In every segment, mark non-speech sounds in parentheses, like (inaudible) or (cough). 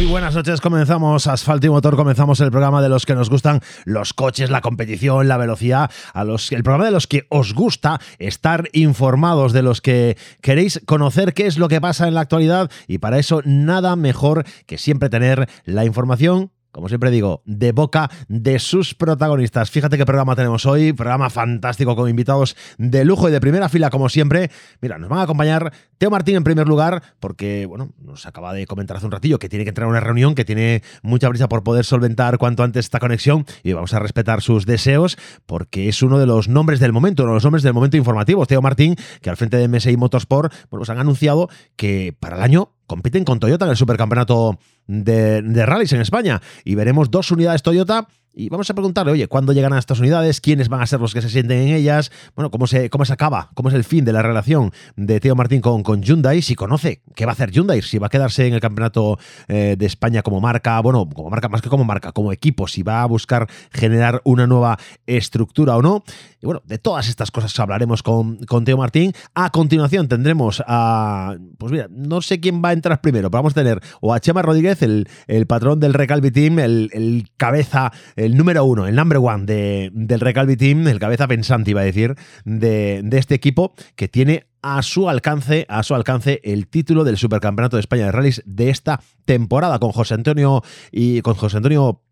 Muy buenas noches, comenzamos Asfalto y Motor, comenzamos el programa de los que nos gustan los coches, la competición, la velocidad, a los, el programa de los que os gusta estar informados, de los que queréis conocer qué es lo que pasa en la actualidad y para eso nada mejor que siempre tener la información como siempre digo, de boca de sus protagonistas. Fíjate qué programa tenemos hoy, programa fantástico con invitados de lujo y de primera fila como siempre. Mira, nos van a acompañar Teo Martín en primer lugar, porque, bueno, nos acaba de comentar hace un ratillo que tiene que entrar a una reunión, que tiene mucha prisa por poder solventar cuanto antes esta conexión y vamos a respetar sus deseos porque es uno de los nombres del momento, uno de los nombres del momento informativo. Teo Martín, que al frente de MSI Motorsport, bueno, pues han anunciado que para el año compiten con Toyota en el supercampeonato de, de rallies en España. Y veremos dos unidades Toyota y vamos a preguntarle, oye, ¿cuándo llegan a estas unidades? ¿Quiénes van a ser los que se sienten en ellas? Bueno, ¿cómo se, cómo se acaba? ¿Cómo es el fin de la relación de Teo Martín con, con Hyundai? Si conoce qué va a hacer Hyundai, si va a quedarse en el campeonato eh, de España como marca, bueno, como marca más que como marca, como equipo, si va a buscar generar una nueva estructura o no. Y bueno, de todas estas cosas hablaremos con, con Teo Martín. A continuación tendremos a, pues mira, no sé quién va a entrar primero, pero vamos a tener o a Chema Rodríguez, el, el patrón del Recalvi Team, el, el cabeza el número uno, el number one de, del Recalvi Team, el cabeza pensante, iba a decir, de, de este equipo que tiene a su alcance, a su alcance el título del Supercampeonato de España de Rallys de esta temporada con José Antonio y con José Antonio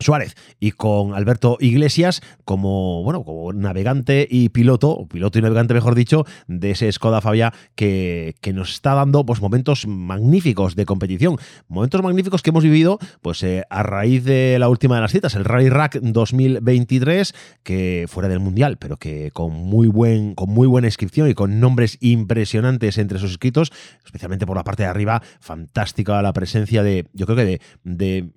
Suárez y con Alberto Iglesias como, bueno, como navegante y piloto, o piloto y navegante mejor dicho, de ese Skoda Fabia que, que nos está dando pues, momentos magníficos de competición. Momentos magníficos que hemos vivido pues, eh, a raíz de la última de las citas, el Rally Rack 2023, que fuera del Mundial, pero que con muy, buen, con muy buena inscripción y con nombres impresionantes entre sus inscritos, especialmente por la parte de arriba, fantástica la presencia de, yo creo que de, de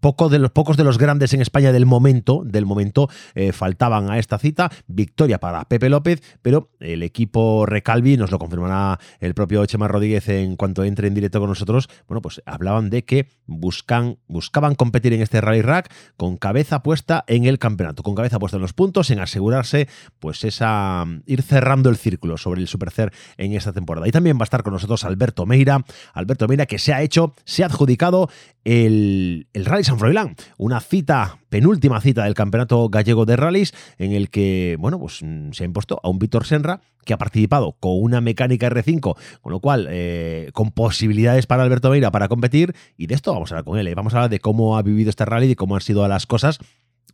poco de los pocos de los grandes en España del momento, del momento eh, faltaban a esta cita. Victoria para Pepe López, pero el equipo Recalvi nos lo confirmará el propio Chema Rodríguez en cuanto entre en directo con nosotros. Bueno, pues hablaban de que buscan, buscaban competir en este Rally Rack con cabeza puesta en el campeonato, con cabeza puesta en los puntos, en asegurarse, pues esa ir cerrando el círculo sobre el Supercer en esta temporada. Y también va a estar con nosotros Alberto Meira, Alberto Meira que se ha hecho, se ha adjudicado el, el Rally San Froilán, una cita, penúltima cita del Campeonato Gallego de Rallys, en el que, bueno, pues mm, se ha impuesto a un Víctor Senra, que ha participado con una mecánica R5, con lo cual, eh, con posibilidades para Alberto Meira para competir, y de esto vamos a hablar con él, ¿eh? vamos a hablar de cómo ha vivido este rally, y cómo han sido las cosas,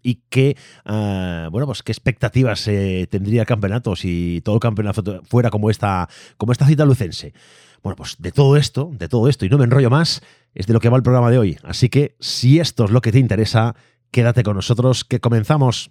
y qué, uh, bueno, pues qué expectativas eh, tendría el campeonato si todo el campeonato fuera como esta, como esta cita lucense. Bueno, pues de todo esto, de todo esto, y no me enrollo más, es de lo que va el programa de hoy. Así que si esto es lo que te interesa, quédate con nosotros que comenzamos.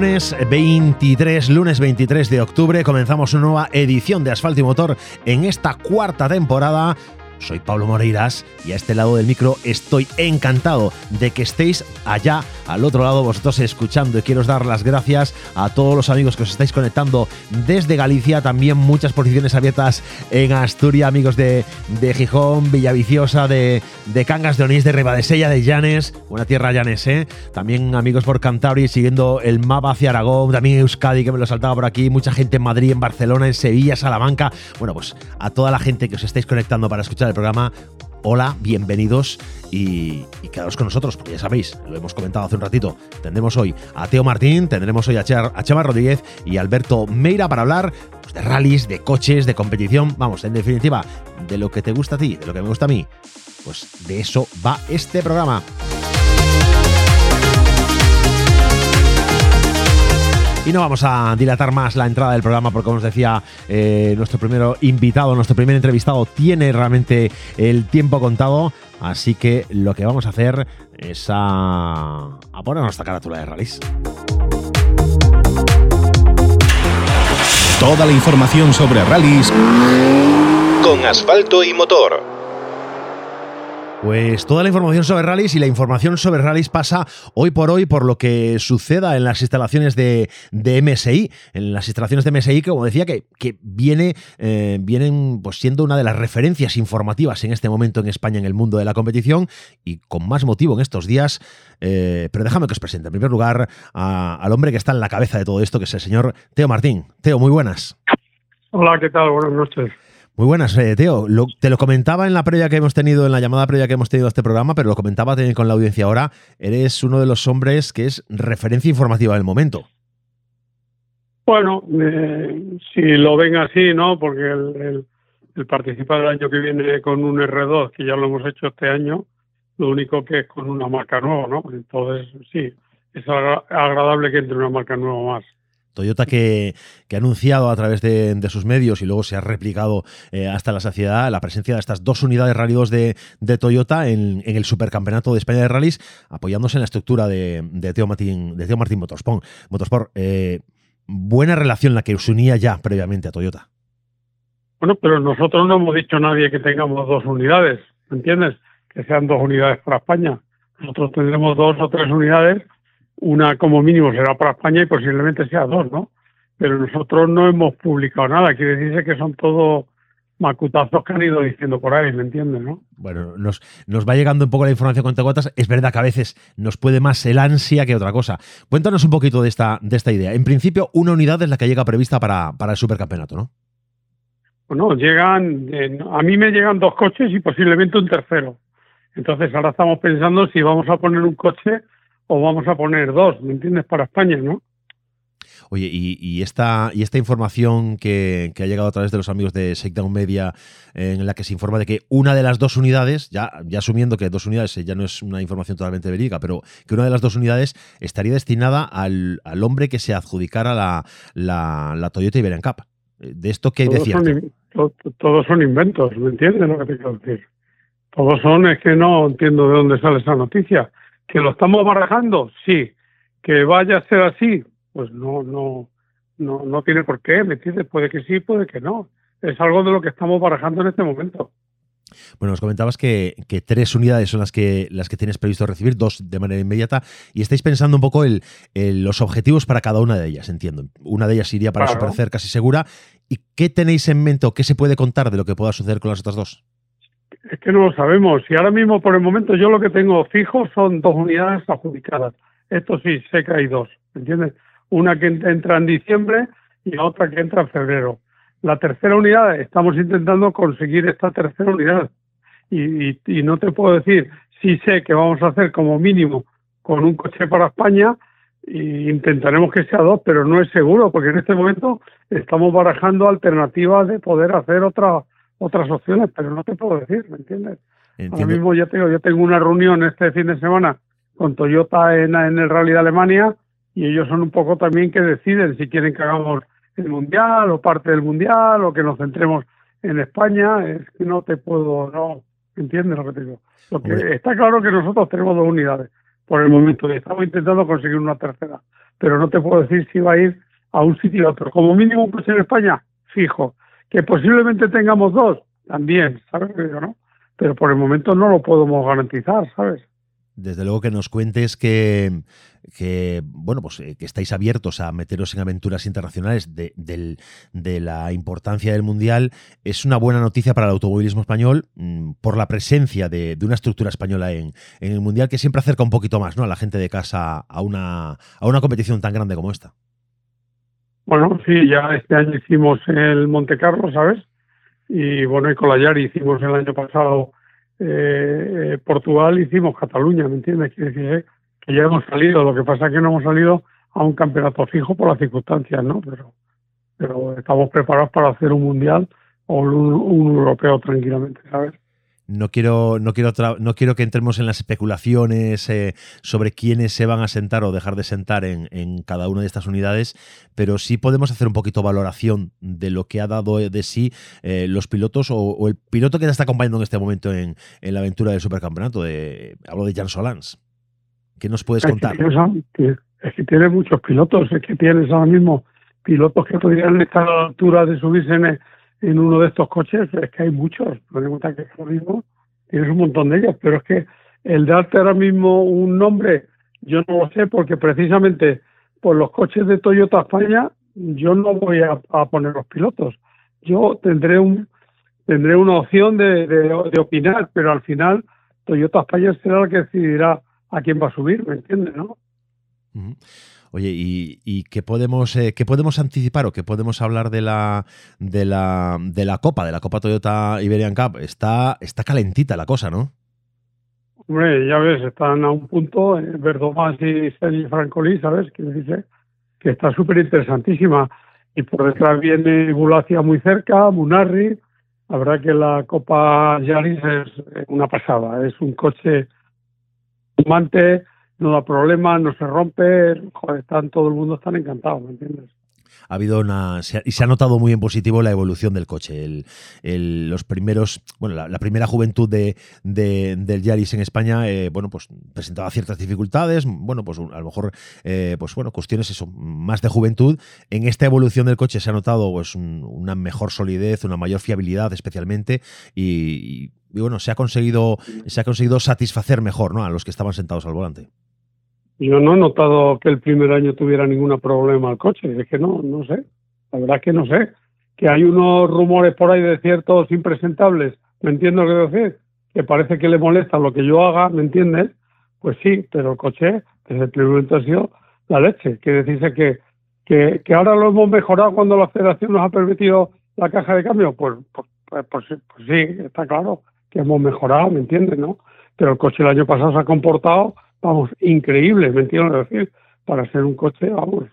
Lunes 23, lunes 23 de octubre, comenzamos una nueva edición de Asfalto y Motor en esta cuarta temporada. Soy Pablo Moreiras y a este lado del micro estoy encantado de que estéis allá al otro lado vosotros escuchando y quiero dar las gracias a todos los amigos que os estáis conectando desde Galicia, también muchas posiciones abiertas en Asturias, amigos de, de Gijón, Villaviciosa, de, de Cangas de Onís, de Ribadesella, de Llanes, buena tierra Llanes, ¿eh? también amigos por Cantabria siguiendo el mapa hacia Aragón, también Euskadi que me lo saltaba por aquí, mucha gente en Madrid, en Barcelona, en Sevilla, Salamanca, bueno pues a toda la gente que os estáis conectando para escuchar programa, hola, bienvenidos y, y, quedaos con nosotros, porque ya sabéis, lo hemos comentado hace un ratito, tendremos hoy a Teo Martín, tendremos hoy a, Char, a Chema Rodríguez y Alberto Meira para hablar pues, de rallies, de coches, de competición, vamos, en definitiva, de lo que te gusta a ti, de lo que me gusta a mí. Pues de eso va este programa. Y no vamos a dilatar más la entrada del programa porque, como os decía, eh, nuestro primer invitado, nuestro primer entrevistado tiene realmente el tiempo contado. Así que lo que vamos a hacer es a, a poner nuestra carátula de rallies. Toda la información sobre rallies con asfalto y motor. Pues toda la información sobre rallies y la información sobre rallies pasa hoy por hoy por lo que suceda en las instalaciones de, MSI, en las instalaciones de MSI como decía, que, que viene, eh, vienen pues, siendo una de las referencias informativas en este momento en España en el mundo de la competición y con más motivo en estos días. Eh, pero déjame que os presente en primer lugar al hombre que está en la cabeza de todo esto, que es el señor Teo Martín. Teo, muy buenas. Hola, ¿qué tal? Buenas noches. Muy buenas, eh, Teo. te lo comentaba en la previa que hemos tenido, en la llamada previa que hemos tenido a este programa, pero lo comentaba también con la audiencia ahora. Eres uno de los hombres que es referencia informativa del momento. Bueno, eh, si lo ven así, ¿no? Porque el, participar el año que viene con un R2, que ya lo hemos hecho este año, lo único que es con una marca nueva, ¿no? Entonces, sí, es agradable que entre una marca nueva más. Toyota que, ha anunciado a través de, sus medios y luego se ha replicado eh, hasta la saciedad la presencia de estas dos unidades Rally 2 de, Toyota en, el Supercampeonato de España de Rallys, apoyándose en la estructura de, Teo Martín, de Teo Martín Motorsport. Motorsport eh, buena relación la que os unía ya previamente a Toyota. Bueno, pero nosotros no hemos dicho a nadie que tengamos dos unidades, ¿me entiendes? Que sean dos unidades para España. Nosotros tendremos dos o tres unidades una como mínimo será para España y posiblemente sea dos, ¿no? Pero nosotros no hemos publicado nada, quiere decirse que son todos macutazos que han ido diciendo por ahí, ¿me entiendes, no? Bueno, nos, nos va llegando un poco la información con gotas. Es verdad que a veces nos puede más el ansia que otra cosa. Cuéntanos un poquito de esta, de esta idea. En principio, una unidad es la que llega prevista para, para el supercampeonato, ¿no? Bueno, llegan, a mí me llegan dos coches y posiblemente un tercero. Entonces ahora estamos pensando si vamos a poner un coche o vamos a poner dos, ¿me entiendes? Para España, ¿no? Oye, y, esta, y esta información que, ha llegado a través de los amigos de Shakedown Media, en la que se informa de que una de las dos unidades, ya, ya asumiendo que dos unidades ya no es una información totalmente verídica, pero que una de las dos unidades estaría destinada al, hombre que se adjudicara la, la, Toyota Iberian Cup. ¿De esto qué hay de cierto? todos son inventos, ¿me entiendes lo que te quiero decir? Todos son, es que no entiendo de dónde sale esa noticia ¿Que lo estamos barajando? Sí. ¿Que vaya a ser así? Pues no, no, no, no tiene por qué, ¿me entiendes? Puede que sí, puede que no. Es algo de lo que estamos barajando en este momento. Bueno, nos comentabas que, tres unidades son las que, las que tienes previsto recibir, dos de manera inmediata, y estáis pensando un poco el, los objetivos para cada una de ellas, entiendo. Una de ellas iría para claro. super casi segura. ¿Y qué tenéis en mente o qué se puede contar de lo que pueda suceder con las otras dos? Es que no lo sabemos. Y ahora mismo, por el momento, yo lo que tengo fijo son dos unidades adjudicadas. Esto sí, sé que hay dos, ¿entiendes? Una que entra en diciembre y otra que entra en febrero. La tercera unidad, estamos intentando conseguir esta tercera unidad. Y, y, no te puedo decir, sí sé que vamos a hacer como mínimo con un coche para España e intentaremos que sea dos, pero no es seguro, porque en este momento estamos barajando alternativas de poder hacer otra otras opciones, pero no te puedo decir, ¿me entiendes? Ahora mismo ya tengo, yo tengo una reunión este fin de semana con Toyota en, en el Rally de Alemania y ellos son un poco también que deciden si quieren que hagamos el Mundial o parte del Mundial o que nos centremos en España. Es que no te puedo, no, ¿entiendes lo que te digo? Lo que, está claro que nosotros tenemos dos unidades por el momento y estamos intentando conseguir una tercera, pero no te puedo decir si va a ir a un sitio u otro. Como mínimo pues en España, fijo que posiblemente tengamos dos, también, ¿sabes? ¿no? Pero por el momento no lo podemos garantizar, ¿sabes? Desde luego que nos cuentes que, que bueno, pues eh, que estáis abiertos a meteros en aventuras internacionales de, de, la importancia del Mundial es una buena noticia para el automovilismo español mm, por la presencia de, una estructura española en, en, el Mundial que siempre acerca un poquito más ¿no? a la gente de casa a una, a una competición tan grande como esta. Bueno, sí, ya este año hicimos el Monte Carlo, ¿sabes? Y bueno, y con la Yari hicimos el año pasado eh, Portugal, hicimos Cataluña, ¿me entiendes? Quiere decir eh, que ya hemos salido, lo que pasa es que no hemos salido a un campeonato fijo por las circunstancias, ¿no? Pero, pero estamos preparados para hacer un mundial o un europeo tranquilamente, ¿sabes? No quiero, no quiero, no quiero que entremos en las especulaciones eh, sobre quiénes se van a sentar o dejar de sentar en, cada una de estas unidades, pero sí podemos hacer un poquito valoración de lo que ha dado de sí eh, los pilotos o, el piloto que te está acompañando en este momento en, la aventura del supercampeonato. De, hablo de Jan Solans. ¿Qué nos puedes contar? Es que, tienes, muchos pilotos, es que tienes ahora mismo pilotos que podrían estar a la altura de subirse en, en uno de estos coches, es que hay muchos. Ten en cuenta que mismo tienes un montón de ellas, pero es que el darte ahora mismo un nombre, yo no lo sé, porque precisamente por los coches de Toyota España, yo no voy a, poner los pilotos. Yo tendré un tendré una opción de, de, opinar, pero al final Toyota España será la que decidirá a quién va a subir, ¿me entiendes, no? Oye, ¿y, qué, podemos, eh, qué podemos anticipar o qué podemos hablar de la, de la, de la Copa, de la Copa Toyota Iberian Cup? Está, está calentita la cosa, ¿no? Hombre, ya ves, están a un punto, eh, y Sergi Francolí, ¿sabes? Que dice que está súper interesantísima. Y por detrás viene Gulacia muy cerca, Munarri. La verdad que la Copa Yaris es una pasada. Es un coche fumante, no da problema, no se rompe, joder, están, todo el mundo están encantados, ¿me entiendes? ha habido una. y se ha notado muy en positivo la evolución del coche. El, los primeros. Bueno, la, primera juventud de, del Yaris en España, eh, bueno, pues presentaba ciertas dificultades. Bueno, pues a lo mejor, eh, pues bueno, cuestiones eso, más de juventud. En esta evolución del coche se ha notado pues una mejor solidez, una mayor fiabilidad, especialmente. y, bueno, se ha conseguido, se ha conseguido satisfacer mejor ¿no? a los que estaban sentados al volante. Yo no he notado que el primer año tuviera ningún problema el coche, es que no, no sé, la verdad es que no sé. Que hay unos rumores por ahí de ciertos impresentables, ¿me entiendo lo que decir? Que parece que le molesta lo que yo haga, ¿me entiendes? Pues sí, pero el coche desde el primer momento ha sido la leche. Quiere decirse que, que, que ahora lo hemos mejorado cuando la federación nos ha permitido la caja de cambio. Pues, pues, pues, pues, pues sí, está claro que hemos mejorado, ¿me entiendes? ¿no? Pero el coche el año pasado se ha comportado vamos, increíble, ¿me entiendes decir? Para ser un coche, vamos,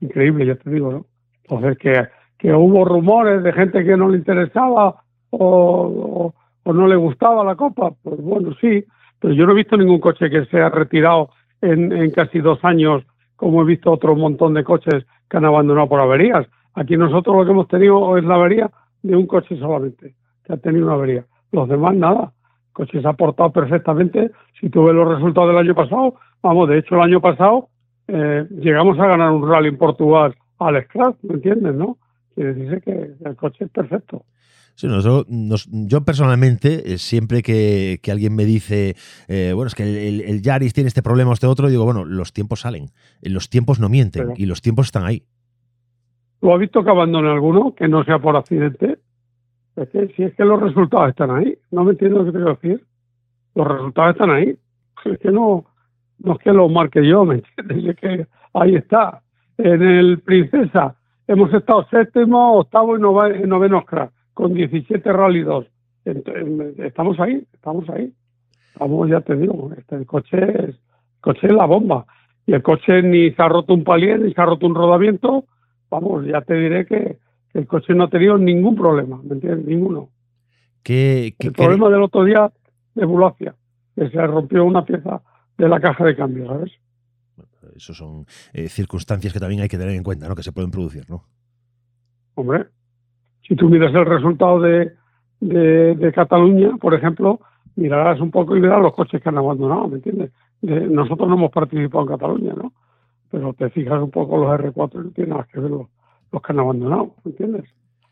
increíble, ya te digo, ¿no? Entonces, que, que hubo rumores de gente que no le interesaba o, o, no le gustaba la Copa, pues bueno, sí, pero yo no he visto ningún coche que se ha retirado en, en casi dos años, como he visto otro montón de coches que han abandonado por averías. Aquí nosotros lo que hemos tenido es la avería de un coche solamente, que ha tenido una avería. Los demás nada coche se ha portado perfectamente. Si tuve los resultados del año pasado, vamos, de hecho el año pasado eh, llegamos a ganar un rally en Portugal al Scratch, ¿me entiendes, no? Quiere decir que el coche es perfecto. Sí, yo personalmente, eh, siempre que, alguien me dice, eh, bueno, es que el, Yaris tiene este problema o este otro, digo, bueno, los tiempos salen, los tiempos no mienten y los tiempos están ahí. ¿Lo ha visto que abandone alguno, que no sea por accidente? Es que si es que los resultados están ahí, no me entiendo lo que te quiero decir. Los resultados están ahí. (laughs) Es que no, no es que los marque yo, ¿me entiendes? Es que ahí está. En el Princesa hemos estado séptimo, octavo y noveno crack, con 17 Rally 2. Estamos ahí, estamos ahí. Vamos, ya te digo, este, el coche es, coche es la bomba. Y el coche ni se ha roto un palier, ni se ha roto un rodamiento. Vamos, ya te diré que, el coche no ha tenido ningún problema, ¿me entiendes? Ninguno. ¿Qué, el problema del otro día de Bulacia, que se rompió una pieza de la caja de cambio, ¿sabes? Eso son eh, circunstancias que también hay que tener en cuenta, ¿no? Que se pueden producir, ¿no? Hombre, si tú miras el resultado de, de, Cataluña, por ejemplo, mirarás un poco y verás los coches que han abandonado, ¿me entiendes? nosotros no hemos participado en Cataluña, ¿no? Pero te fijas un poco los R4 no tiene nada que verlo los que han abandonado, ¿entiendes?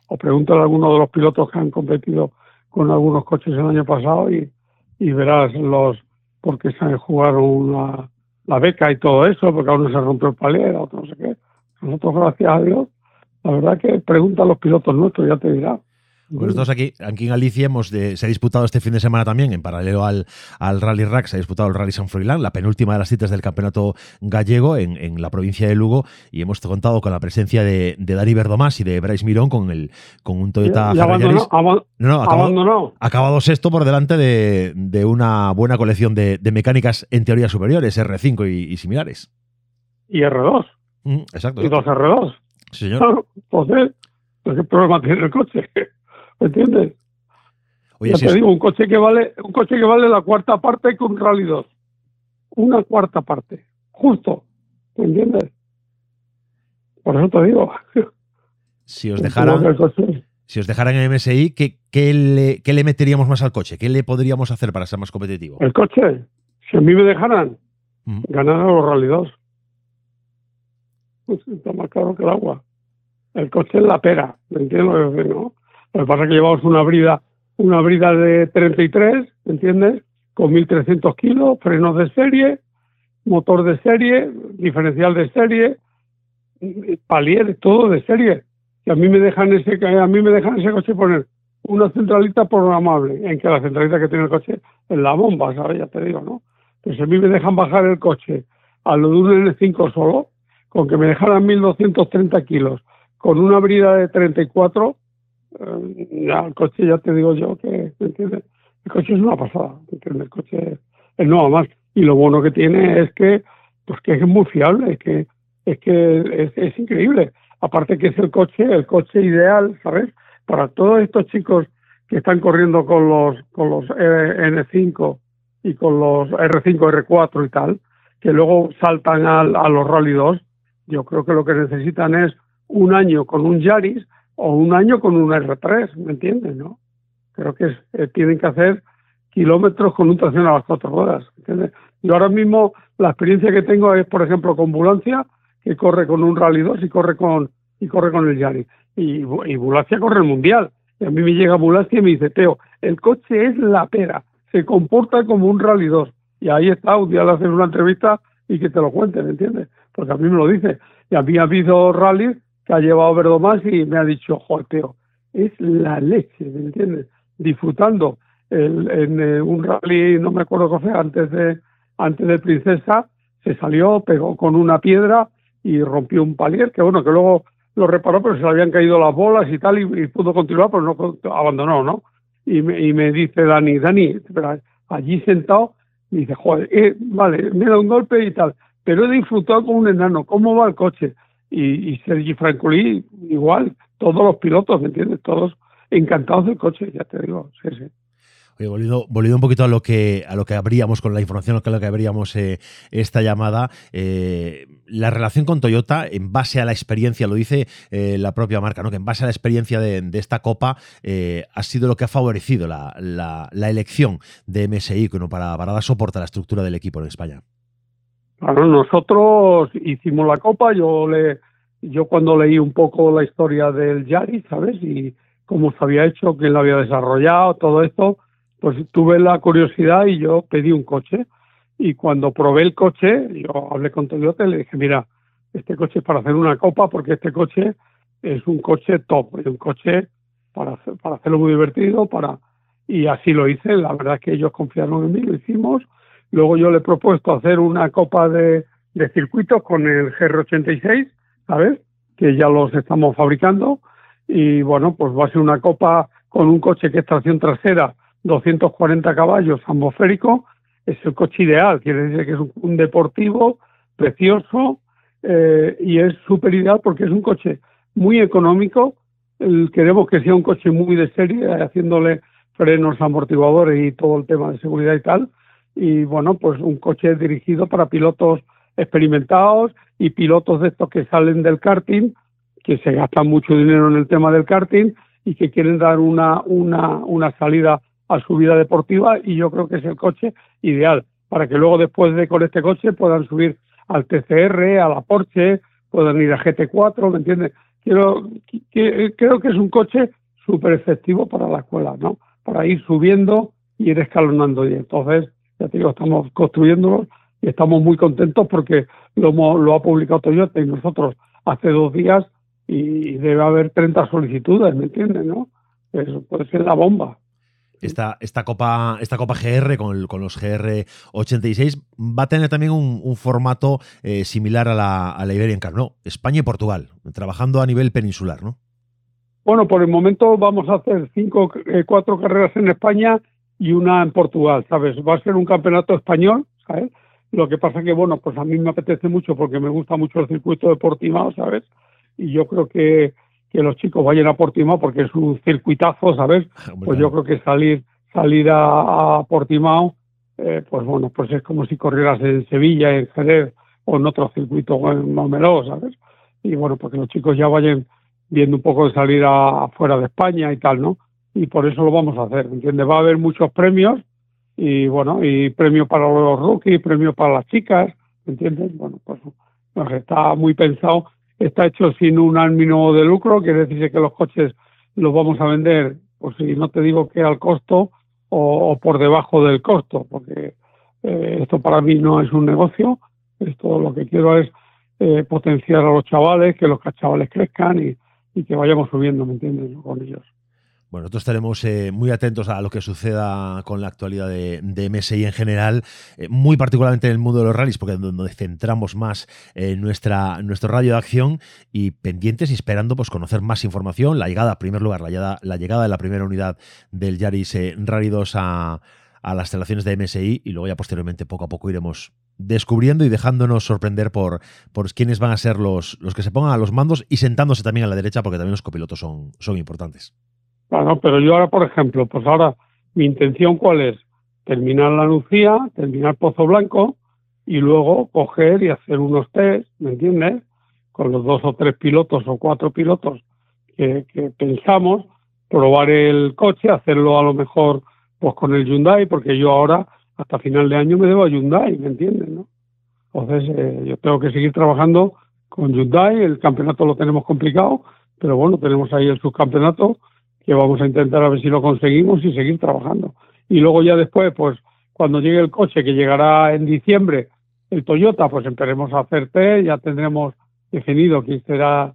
O pregúntale a alguno de los pilotos que han competido con algunos coches el año pasado y, y verás los porque se jugaron la, la beca y todo eso, porque a uno se rompió el palier, a otro no sé qué. Nosotros, gracias a Dios, la verdad que pregunta a los pilotos nuestros, ya te dirá. Pues nosotros aquí, aquí en Galicia hemos se ha disputado este fin de semana también, en paralelo al, al Rally Rack, se ha disputado el Rally San Froilán, la penúltima de las citas del campeonato gallego en, en, la provincia de Lugo, y hemos contado con la presencia de, de Dani Verdomás y de Bryce Mirón con el con un Toyota abandonó, no, acabado, acabado, sexto por delante de, de una buena colección de, de, mecánicas en teoría superiores, R5 y, similares. Y R2. Mm, exacto. Y dos R2. Sí, señor. (laughs) Entonces, ¿qué problema tiene el coche? ¿Me entiendes? ya te digo, un coche que vale, un coche que vale la cuarta parte que un Rally 2. Una cuarta parte. Justo. ¿Me entiendes? Por eso te digo. Si os (laughs) dejaran. Si os dejaran en MSI, ¿qué, qué, le, ¿qué le meteríamos más al coche? ¿Qué le podríamos hacer para ser más competitivo? El coche, si a mí me dejaran, ganar a los Rally 2. Pues está más caro que el agua. El coche es la pera, ¿me entiendes? ¿no? Lo que pasa es que llevamos una brida, una brida de 33, ¿entiendes? Con 1.300 kilos, frenos de serie, motor de serie, diferencial de serie, palier, todo de serie. Y a mí me dejan ese, a mí me dejan ese coche poner una centralita programable, en que la centralita que tiene el coche es la bomba, ¿sabes? Ya te digo, ¿no? Pues a mí me dejan bajar el coche a lo de un N5 solo, con que me dejaran 1.230 kilos, con una brida de 34, eh, ya, el coche ya te digo yo que, ¿entiendes? El coche es una pasada. El coche es no más. Y lo bueno que tiene es que, pues que es muy fiable, es que es que es, increíble. Aparte que es el coche, el coche ideal, ¿sabes? Para todos estos chicos que están corriendo con los con los N5 y con los R5, R4 y tal, que luego saltan a, a los Rally 2, yo creo que lo que necesitan es un año con un Yaris o un año con un R3, ¿me entiendes? ¿no? Creo que eh, tienen que hacer kilómetros con un tracción a las cuatro ruedas. ¿entiendes? Yo ahora mismo la experiencia que tengo es, por ejemplo, con Bulancia, que corre con un Rally 2 y corre con y corre con el Yaris. Y, y Bulancia corre el Mundial. Y a mí me llega Bulancia y me dice, Teo, el coche es la pera, se comporta como un Rally 2. Y ahí está, un día le hacen una entrevista y que te lo cuenten, ¿entiendes? Porque a mí me lo dice. Y a mí ha habido rallies que ha llevado Verdomás y me ha dicho, joder, Teo, es la leche, ¿me entiendes? Disfrutando en eh, un rally, no me acuerdo qué fue, antes de, antes de Princesa, se salió, pegó con una piedra y rompió un palier, que bueno, que luego lo reparó, pero se le habían caído las bolas y tal, y, pudo continuar, pero no abandonó, ¿no? Y me, y me dice Dani, Dani, allí sentado, dice, joder, eh, vale, me da un golpe y tal, pero he disfrutado con un enano, ¿cómo va el coche? Y, y Sergi Francolí, igual, todos los pilotos, ¿me entiendes? Todos encantados del coche, ya te digo, sí. Oye, volviendo, un poquito a lo que a lo que abríamos con la información, a lo que abríamos eh, esta llamada, eh, la relación con Toyota, en base a la experiencia, lo dice eh, la propia marca, ¿no? que en base a la experiencia de, esta copa ha sido lo que ha favorecido la, la, elección de MSI para, para dar soporte a la estructura del equipo en España. Claro, nosotros hicimos la copa, yo le yo cuando leí un poco la historia del Yaris, ¿sabes? Y cómo se había hecho, quién lo había desarrollado, todo esto, pues tuve la curiosidad y yo pedí un coche. Y cuando probé el coche, yo hablé con Toyota y le dije, mira, este coche es para hacer una copa porque este coche es un coche top, es un coche para, para hacerlo muy divertido, para y así lo hice. La verdad es que ellos confiaron en mí, lo hicimos. Luego yo le he propuesto hacer una copa de, circuitos con el GR86, ¿sabes? Que ya los estamos fabricando. Y bueno, pues va a ser una copa con un coche que es tracción trasera 240 caballos atmosférico, es el coche ideal, quiere decir que es un, deportivo precioso eh, y es súper ideal porque es un coche muy económico, queremos que sea un coche muy de serie, haciéndole frenos, amortiguadores y todo el tema de seguridad y tal, y bueno, pues un coche dirigido para pilotos experimentados y pilotos de estos que salen del karting, que se gastan mucho dinero en el tema del karting y que quieren dar una, una, una salida a su vida deportiva y yo creo que es el coche ideal para que luego después de con este coche puedan subir al TCR, a la Porsche, puedan ir a GT4, ¿me entiendes? Quiero, creo que es un coche súper efectivo para la escuela, ¿no? Para ir subiendo y ir escalonando. Y entonces, ya te digo, estamos construyéndolo y estamos muy contentos porque lo, lo ha publicado Toyota y nosotros hace dos días y debe haber 30 solicitudes, ¿me entiendes? ¿no? Eso puede ser la bomba. Esta, esta, copa, esta copa GR con, con los GR86 va a tener también un, formato eh, similar a la, a la Iberian Cup, ¿no? España y Portugal, trabajando a nivel peninsular, ¿no? Bueno, por el momento vamos a hacer cinco, eh, cuatro carreras en España y una en Portugal, ¿sabes? Va a ser un campeonato español, ¿sabes? Lo que pasa que, bueno, pues a mí me apetece mucho porque me gusta mucho el circuito de Portimao, ¿sabes? Y yo creo que que los chicos vayan a Portimao porque es un circuitazo, ¿sabes? (laughs) Pues yo creo que salir salir a, Portimao, eh, pues bueno, pues es como si corrieras en Sevilla, en Jerez o en otro circuito en Mameló, ¿sabes? Y bueno, porque los chicos ya vayan viendo un poco de salir afuera de España y tal, ¿no? Y por eso lo vamos a hacer, ¿entiendes? Va a haber muchos premios y bueno, y premios para los rookies, premios para las chicas, ¿entiendes? Bueno, pues, pues está muy pensado está hecho sin un ánimo de lucro, quiere decir que los coches los vamos a vender pues si no te digo que al costo o, por debajo del costo, porque eh, esto para mí no es un negocio, esto lo que quiero es eh, potenciar a los chavales, que los chavales crezcan y, y que vayamos subiendo, ¿me entiendes?, con ellos. Bueno, nosotros estaremos eh, muy atentos a lo que suceda con la actualidad de, MSI en general, eh, muy particularmente en el mundo de los rallies, porque es donde centramos más eh, nuestra, nuestro radio de acción y pendientes y esperando pues, conocer más información. La llegada, en primer lugar, la llegada, la llegada de la primera unidad del Yaris Rally 2 a, a las instalaciones de MSI y luego ya posteriormente poco a poco iremos descubriendo y dejándonos sorprender por, por quiénes van a ser los, los que se pongan a los mandos y sentándose también a la derecha porque también los copilotos son, son importantes. Bueno, pero yo ahora, por ejemplo, pues ahora mi intención cuál es? Terminar la Lucía, terminar Pozo Blanco y luego coger y hacer unos test, ¿me entiendes? Con los dos o tres pilotos o cuatro pilotos que, pensamos, probar el coche, hacerlo a lo mejor pues con el Hyundai, porque yo ahora hasta final de año me debo a Hyundai, ¿me entiendes? ¿no? Entonces eh, yo tengo que seguir trabajando con Hyundai, el campeonato lo tenemos complicado, pero bueno, tenemos ahí el subcampeonato que vamos a intentar a ver si lo conseguimos y seguir trabajando. Y luego ya después, pues cuando llegue el coche, que llegará en diciembre, el Toyota, pues empezaremos a hacer test, ya tendremos definido quién será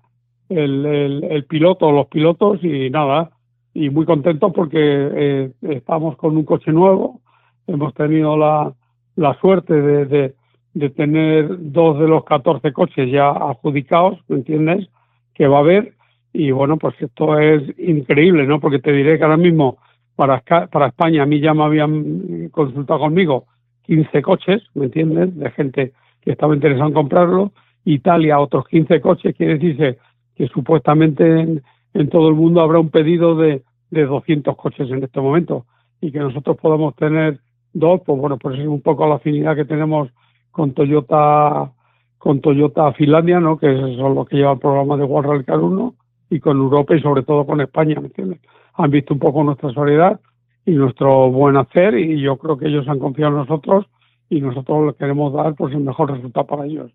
el, el, piloto o los pilotos y nada, y muy contentos porque eh, estamos con un coche nuevo, hemos tenido la, la suerte de, de, de, tener dos de los 14 coches ya adjudicados, ¿me entiendes? Que va a haber y bueno, pues esto es increíble, ¿no? Porque te diré que ahora mismo para, para España a mí ya me habían consultado conmigo 15 coches, ¿me entiendes? De gente que estaba interesada en comprarlo. Italia otros 15 coches, quiere decirse que supuestamente en, todo el mundo habrá un pedido de, de 200 coches en este momento y que nosotros podamos tener dos, pues bueno, pues es un poco la afinidad que tenemos con Toyota con Toyota Finlandia, ¿no? Que son los que llevan el programa de World Car 1 y con Europa y sobre todo con España, ¿me entiendes? Han visto un poco nuestra soledad y nuestro buen hacer y yo creo que ellos han confiado en nosotros y nosotros les queremos dar pues el mejor resultado para ellos.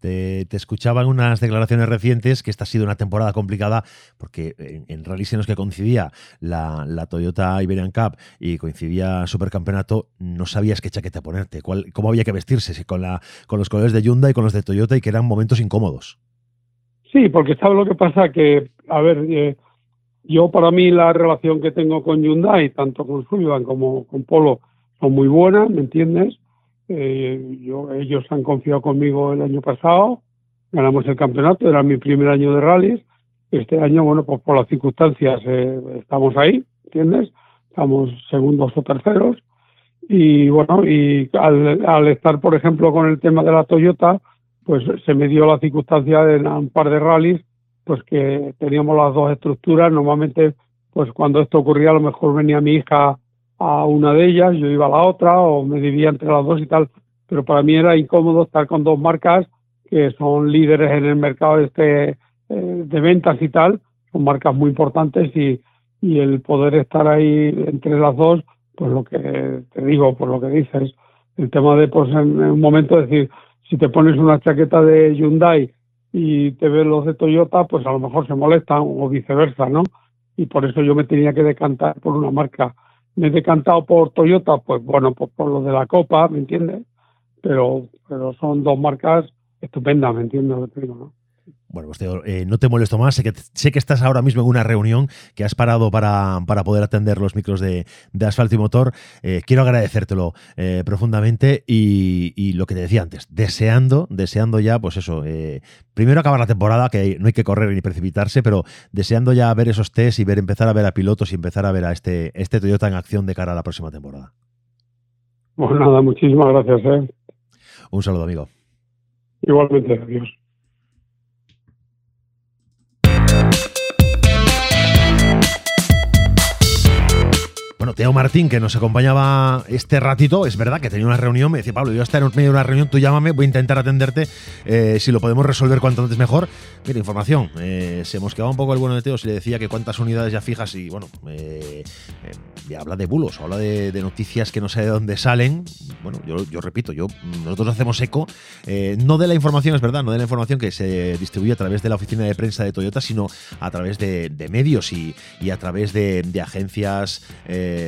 Te, escuchaba en unas declaraciones recientes que esta ha sido una temporada complicada porque en, en rallies en los que coincidía la, Toyota Iberian Cup y coincidía Supercampeonato, no sabías qué chaqueta ponerte, cuál, cómo había que vestirse, si con, la, con los colores de Hyundai y con los de Toyota y que eran momentos incómodos. Sí, porque sabe lo que pasa que, a ver, eh, yo para mí la relación que tengo con Hyundai, tanto con Sullivan como con Polo, son muy buenas, ¿me entiendes? Eh, yo, ellos han confiado conmigo el año pasado, ganamos el campeonato, era mi primer año de rallies. Este año, bueno, pues por las circunstancias eh, estamos ahí, ¿entiendes? Estamos segundos o terceros. Y bueno, y al, al estar, por ejemplo, con el tema de la Toyota, pues se me dio la circunstancia de un par de rallies, pues que teníamos las dos estructuras. Normalmente, pues cuando esto ocurría, a lo mejor venía mi hija a una de ellas, yo iba a la otra, o me dividía entre las dos y tal. Pero para mí era incómodo estar con dos marcas que son líderes en el mercado este eh, de ventas y tal, son marcas muy importantes y, y el poder estar ahí entre las dos, pues lo que te digo, por lo que dices, el tema de pues en un momento decir, si te pones una chaqueta de Hyundai y te ves los de Toyota, pues a lo mejor se molestan o viceversa, ¿no? Y por eso yo me tenía que decantar por una marca. Me he decantado por Toyota, pues bueno, pues por lo de la Copa, ¿me entiendes? Pero, pero son dos marcas estupendas, ¿me entiendes no? Bueno, pues eh, no te molesto más. Sé que, sé que estás ahora mismo en una reunión que has parado para, poder atender los micros de, asfalto y motor. Eh, quiero agradecértelo eh, profundamente y, lo que te decía antes, deseando, deseando ya, pues eso, primero acabar la temporada, que no hay que correr ni precipitarse, pero deseando ya ver esos test y ver, empezar a ver a pilotos y empezar a ver a este, este Toyota en acción de cara a la próxima temporada. Pues nada, muchísimas gracias. Un saludo, amigo. Igualmente, adiós. Bueno, Teo Martín, que nos acompañaba este ratito, es verdad que tenía una reunión, me decía, Pablo, yo estar en medio de una reunión, tú llámame, voy a intentar atenderte, eh, si lo podemos resolver cuanto antes mejor. Mira, información, eh, se mosqueaba un poco el bueno de Teo si le decía que cuántas unidades ya fijas y, bueno, eh, eh habla de bulos, habla de, noticias que no sé de dónde salen. Bueno, yo, repito, yo nosotros hacemos eco, no de la información, es verdad, no de la información que se distribuye a través de la oficina de prensa de Toyota, sino a través de, medios y, a través de, agencias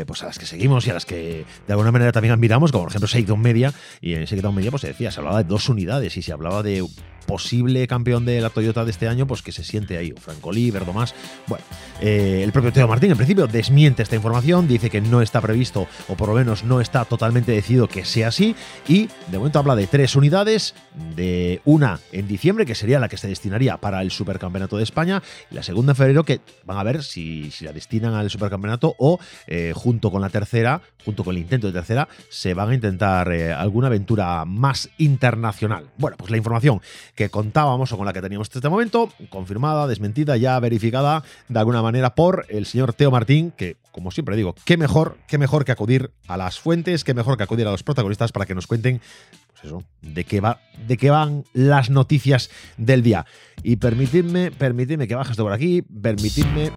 pues a las que seguimos y a las que de alguna manera también admiramos, como por ejemplo Shakedown Media, y en Shakedown Media pues se decía, se hablaba de dos unidades y se hablaba de posible campeón de la Toyota de este año, pues que se siente ahí, o Franco Lee, Verdomás. Bueno, eh, el propio Teo Martín en principio desmiente esta información, dice que no está previsto, o por lo menos no está totalmente decidido que sea así, y de momento habla de tres unidades, de una en diciembre, que sería la que se destinaría para el Supercampeonato de España, y la segunda en febrero, que van a ver si, la destinan al Supercampeonato o eh, junto con la tercera, junto con el intento de tercera, se van a intentar eh, alguna aventura más internacional. Bueno, pues la información que contábamos o con la que teníamos hasta este momento, confirmada, desmentida, ya verificada de alguna manera por el señor Teo Martín, que como siempre digo, qué mejor, qué mejor que acudir a las fuentes, qué mejor que acudir a los protagonistas para que nos cuenten pues eso, de qué va, de qué van las noticias del día. Y permitidme, permitidme que bajes por aquí, permitidme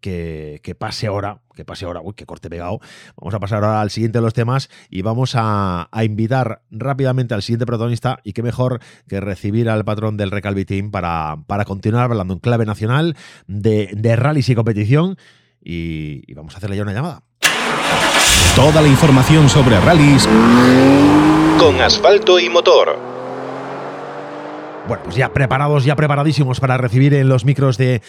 que, pase ahora, que pase ahora, uy, que corte pegado. Vamos a pasar ahora al siguiente de los temas y vamos a, invitar rápidamente al siguiente protagonista y qué mejor que recibir al patrón del Recalvi Team para, para continuar hablando en clave nacional de, de rallies y competición y, y vamos a hacerle ya una llamada. Toda la información sobre rallies con asfalto y motor. Bueno, pues ya preparados, ya preparadísimos para recibir en los micros de,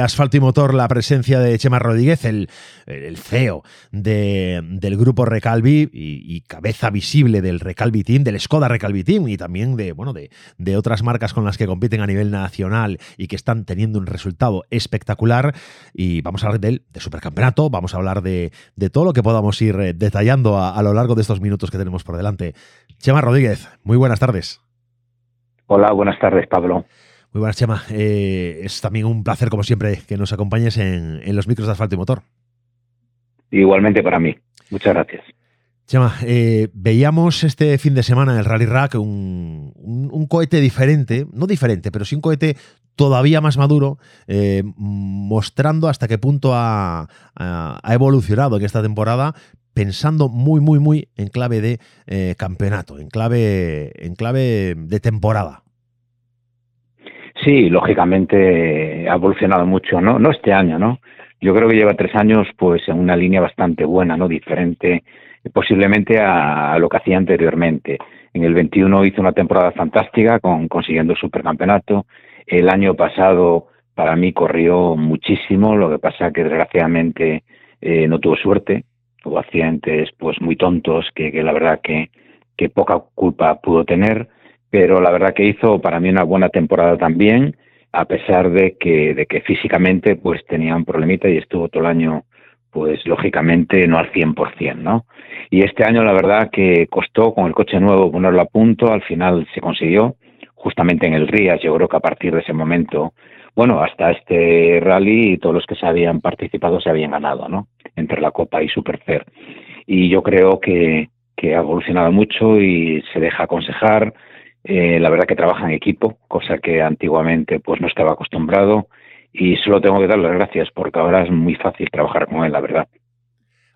Asfalto y Motor la presencia de Chema Rodríguez, el, el CEO del grupo Recalvi y, cabeza visible del Recalvi Team, del Skoda Recalvi Team y también de, bueno, de, de, otras marcas con las que compiten a nivel nacional y que están teniendo un resultado espectacular. Y vamos a hablar de de supercampeonato, vamos a hablar de, todo lo que podamos ir eh, detallando a lo largo de estos minutos que tenemos por delante. Chema Rodríguez, muy buenas tardes. Hola, buenas tardes, Pablo. Muy buenas, Chema. Eh, es también un placer, como siempre, que nos acompañes en, los micros de asfalto y motor. Igualmente para mí. Muchas gracias. Chema, eh, veíamos este fin de semana en el Rally Rack un, cohete diferente, no diferente, pero sí un cohete todavía más maduro, eh, mostrando hasta qué punto ha, evolucionado en esta temporada, pensando muy, muy, muy en clave de campeonato, en clave, en clave de temporada. Sí, lógicamente ha evolucionado mucho, ¿no? No este año, ¿no? Yo creo que lleva tres años pues en una línea bastante buena, ¿no? Diferente posiblemente a, lo que hacía anteriormente. En el 21 hizo una temporada fantástica con consiguiendo el supercampeonato. El año pasado para mí corrió muchísimo, lo que pasa que desgraciadamente eh, no tuvo suerte. Tuvo accidentes pues muy tontos que, la verdad que, que poca culpa pudo tener pero la verdad que hizo para mí una buena temporada también, a pesar de que, de que físicamente pues tenía un problemita y estuvo todo el año pues lógicamente no al 100%, ¿no? Y este año la verdad que costó con el coche nuevo ponerlo a punto, al final se consiguió, justamente en el Rías, yo creo que a partir de ese momento, bueno, hasta este rally todos los que se habían participado se habían ganado, ¿no? Entre la Copa y Supercer. Y yo creo que, que ha evolucionado mucho y se deja aconsejar, eh, la verdad que trabaja en equipo, cosa que antiguamente pues no estaba acostumbrado y solo tengo que dar las gracias porque ahora es muy fácil trabajar con él, la verdad.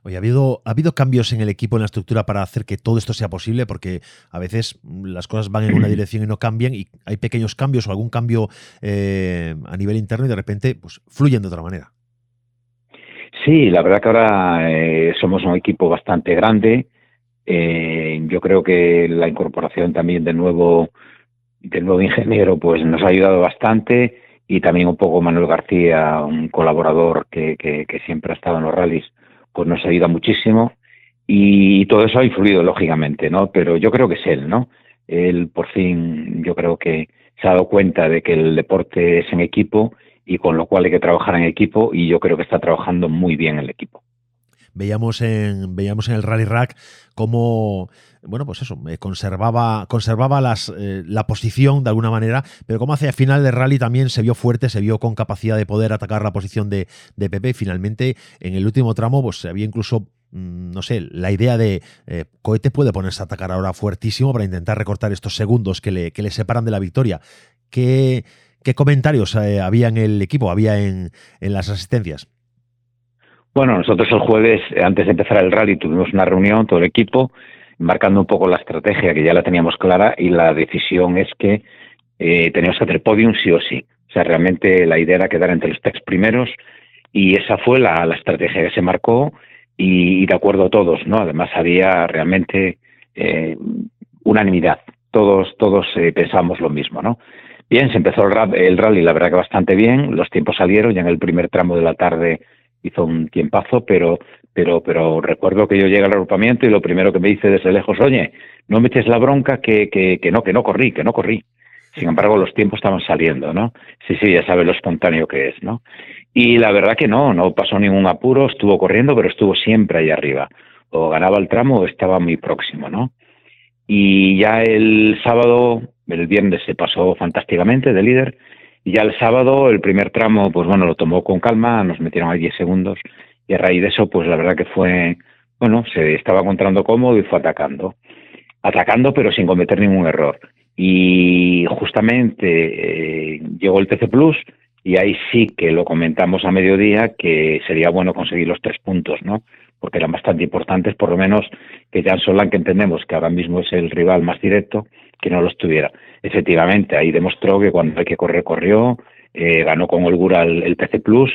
Oye, ¿ha habido, ¿ha habido cambios en el equipo, en la estructura para hacer que todo esto sea posible? Porque a veces las cosas van en una (clears throat) dirección y no cambian y hay pequeños cambios o algún cambio eh, a nivel interno y de repente pues, fluyen de otra manera. Sí, la verdad que ahora eh, somos un equipo bastante grande, eh, yo creo que la incorporación también del nuevo, del nuevo ingeniero pues nos ha ayudado bastante y también un poco Manuel García, un colaborador que, que, siempre ha estado en los rallies, pues nos ayuda muchísimo y todo eso ha influido lógicamente, ¿no? Pero yo creo que es él, ¿no? Él por fin yo creo que se ha dado cuenta de que el deporte es en equipo y con lo cual hay que trabajar en equipo y yo creo que está trabajando muy bien el equipo veíamos en, veíamos en el Rally Rack cómo, bueno, pues eso, eh, conservaba, conservaba eh, la posición de alguna manera, pero como hacia final del rally también se vio fuerte, se vio con capacidad de poder atacar la posición de, Pepe finalmente en el último tramo pues se había incluso mm, no sé, la idea de eh, Cohete puede ponerse a atacar ahora fuertísimo para intentar recortar estos segundos que le, que le separan de la victoria. ¿Qué, qué comentarios eh, había en el equipo, había en, en las asistencias? Bueno, nosotros el jueves, antes de empezar el rally, tuvimos una reunión, todo el equipo, marcando un poco la estrategia que ya la teníamos clara y la decisión es que eh, teníamos que hacer podium sí o sí. O sea, realmente la idea era quedar entre los tres primeros y esa fue la, estrategia que se marcó y, de acuerdo todos, ¿no? Además había realmente eh, unanimidad, todos, todos eh, pensamos lo mismo, ¿no? Bien, se empezó el, el rally, la verdad que bastante bien, los tiempos salieron, ya en el primer tramo de la tarde hizo un tiempazo, pero, pero, pero recuerdo que yo llegué al agrupamiento y lo primero que me dice desde lejos, oye, no me eches la bronca que, que, que no, que no corrí, que no corrí. Sin embargo, los tiempos estaban saliendo, ¿no? Sí, sí, ya sabe lo espontáneo que es, ¿no? Y la verdad que no, no pasó ningún apuro, estuvo corriendo, pero estuvo siempre ahí arriba. O ganaba el tramo o estaba muy próximo, ¿no? Y ya el sábado, el viernes se pasó fantásticamente de líder y ya el sábado, el primer tramo, pues bueno, lo tomó con calma, nos metieron ahí 10 segundos y a raíz de eso, pues la verdad que fue, bueno, se estaba encontrando cómodo y fue atacando. Atacando, pero sin cometer ningún error. Y justamente eh, llegó el TC Plus y ahí sí que lo comentamos a mediodía que sería bueno conseguir los tres puntos, ¿no? Porque eran bastante importantes, por lo menos que Jan Solán, que entendemos que ahora mismo es el rival más directo, que no los tuviera efectivamente, ahí demostró que cuando hay que correr, corrió, eh, ganó con holgura el, PC Plus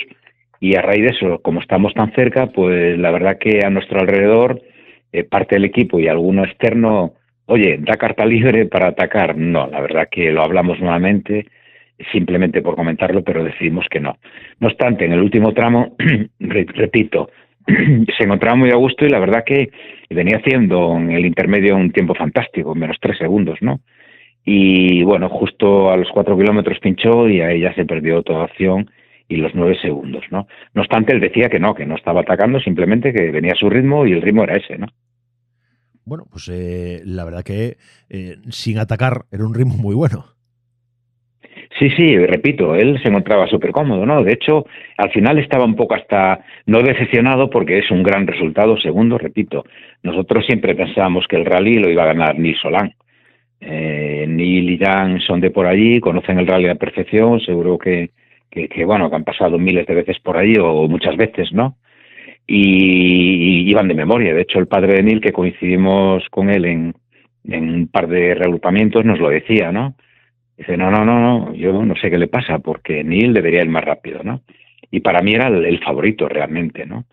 y a raíz de eso, como estamos tan cerca, pues la verdad que a nuestro alrededor, eh, parte del equipo y alguno externo, oye, da carta libre para atacar. No, la verdad que lo hablamos nuevamente, simplemente por comentarlo, pero decidimos que no. No obstante, en el último tramo, (clears throat) repito, (clears throat) se encontraba muy a gusto y la verdad que venía haciendo en el intermedio un tiempo fantástico, menos tres segundos, ¿no? y bueno, justo a los cuatro kilómetros pinchó y a ella se perdió toda acción y los nueve segundos, ¿no? No obstante, él decía que no, que no estaba atacando, simplemente que venía a su ritmo y el ritmo era ese, ¿no? Bueno, pues eh, la verdad que eh, sin atacar era un ritmo muy bueno. Sí, sí, repito, él se encontraba súper cómodo, ¿no? De hecho, al final estaba un poco hasta no decepcionado porque es un gran resultado. Segundo, repito, nosotros siempre pensábamos que el rally lo iba a ganar Nils Solán. Eh, Neil y Jan son de por allí, conocen el rally a perfección, seguro que, que, bueno, que han pasado miles de veces por allí o muchas veces, ¿no? Y, iban de memoria. De hecho, el padre de Neil, que coincidimos con él en, en un par de reagrupamientos, nos lo decía, ¿no? Dice, no, no, no, no, yo no sé qué le pasa, porque Neil debería ir más rápido, ¿no? Y para mí era el, el favorito realmente, ¿no?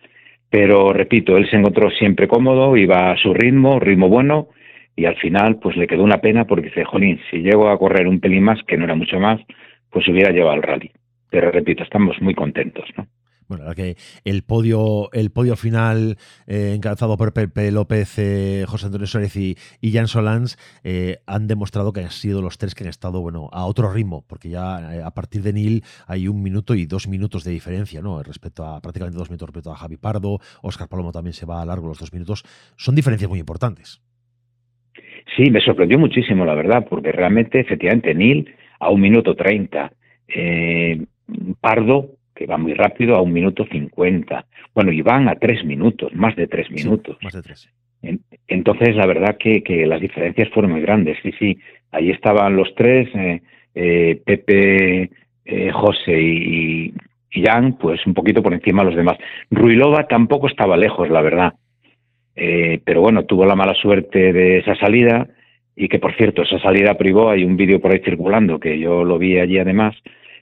Pero repito, él se encontró siempre cómodo, iba a su ritmo, ritmo bueno, y al final pues le quedó una pena porque dice, jolín, si llego a correr un pelín más, que no era mucho más, pues hubiera llevado el rally. Pero repito, estamos muy contentos, ¿no? Bueno, que el podio, el podio final eh, encabezado por Pepe López, eh, José Antonio Suárez y, Jan Solans eh, han demostrado que han sido los tres que han estado bueno a otro ritmo, porque ya a partir de Nil hay un minuto y dos minutos de diferencia, ¿no? Respecto a prácticamente dos minutos respecto a Javi Pardo, Oscar Palomo también se va a largo los dos minutos. Son diferencias muy importantes. Sí, me sorprendió muchísimo, la verdad, porque realmente, efectivamente, Nil a un minuto treinta, eh, Pardo, que va muy rápido, a un minuto cincuenta. Bueno, Iván a tres minutos, más de tres minutos. más de tres. Entonces, la verdad que, que, las diferencias fueron muy grandes. Sí, sí, ahí estaban los tres, eh, eh, Pepe, José y, y Jan, pues un poquito por encima de los demás. Ruilova tampoco estaba lejos, la verdad. Eh, pero bueno, tuvo la mala suerte de esa salida y que por cierto, esa salida privó, hay un vídeo por ahí circulando que yo lo vi allí además,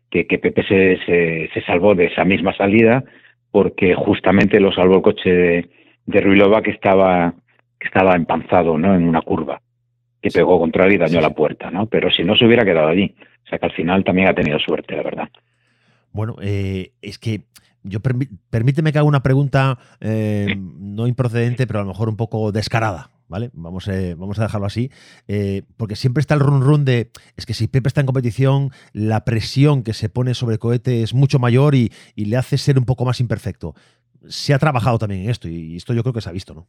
que, que Pepe se, se, salvó de esa misma salida porque justamente lo salvó el coche de, de Ruilova que estaba, que estaba empanzado ¿no? en una curva, que pegó contra él y dañó la puerta, ¿no? pero si no se hubiera quedado allí. O sea que al final también ha tenido suerte, la verdad. Bueno, eh, es que yo permíteme que haga una pregunta eh, no improcedente, pero a lo mejor un poco descarada, ¿vale? Vamos, eh, vamos a dejarlo así, eh, porque siempre está el run run de, es que si Pepe está en competición, la presión que se pone sobre Cohete es mucho mayor y, le hace ser un poco más imperfecto. Se ha trabajado también en esto y esto yo creo que se ha visto, ¿no?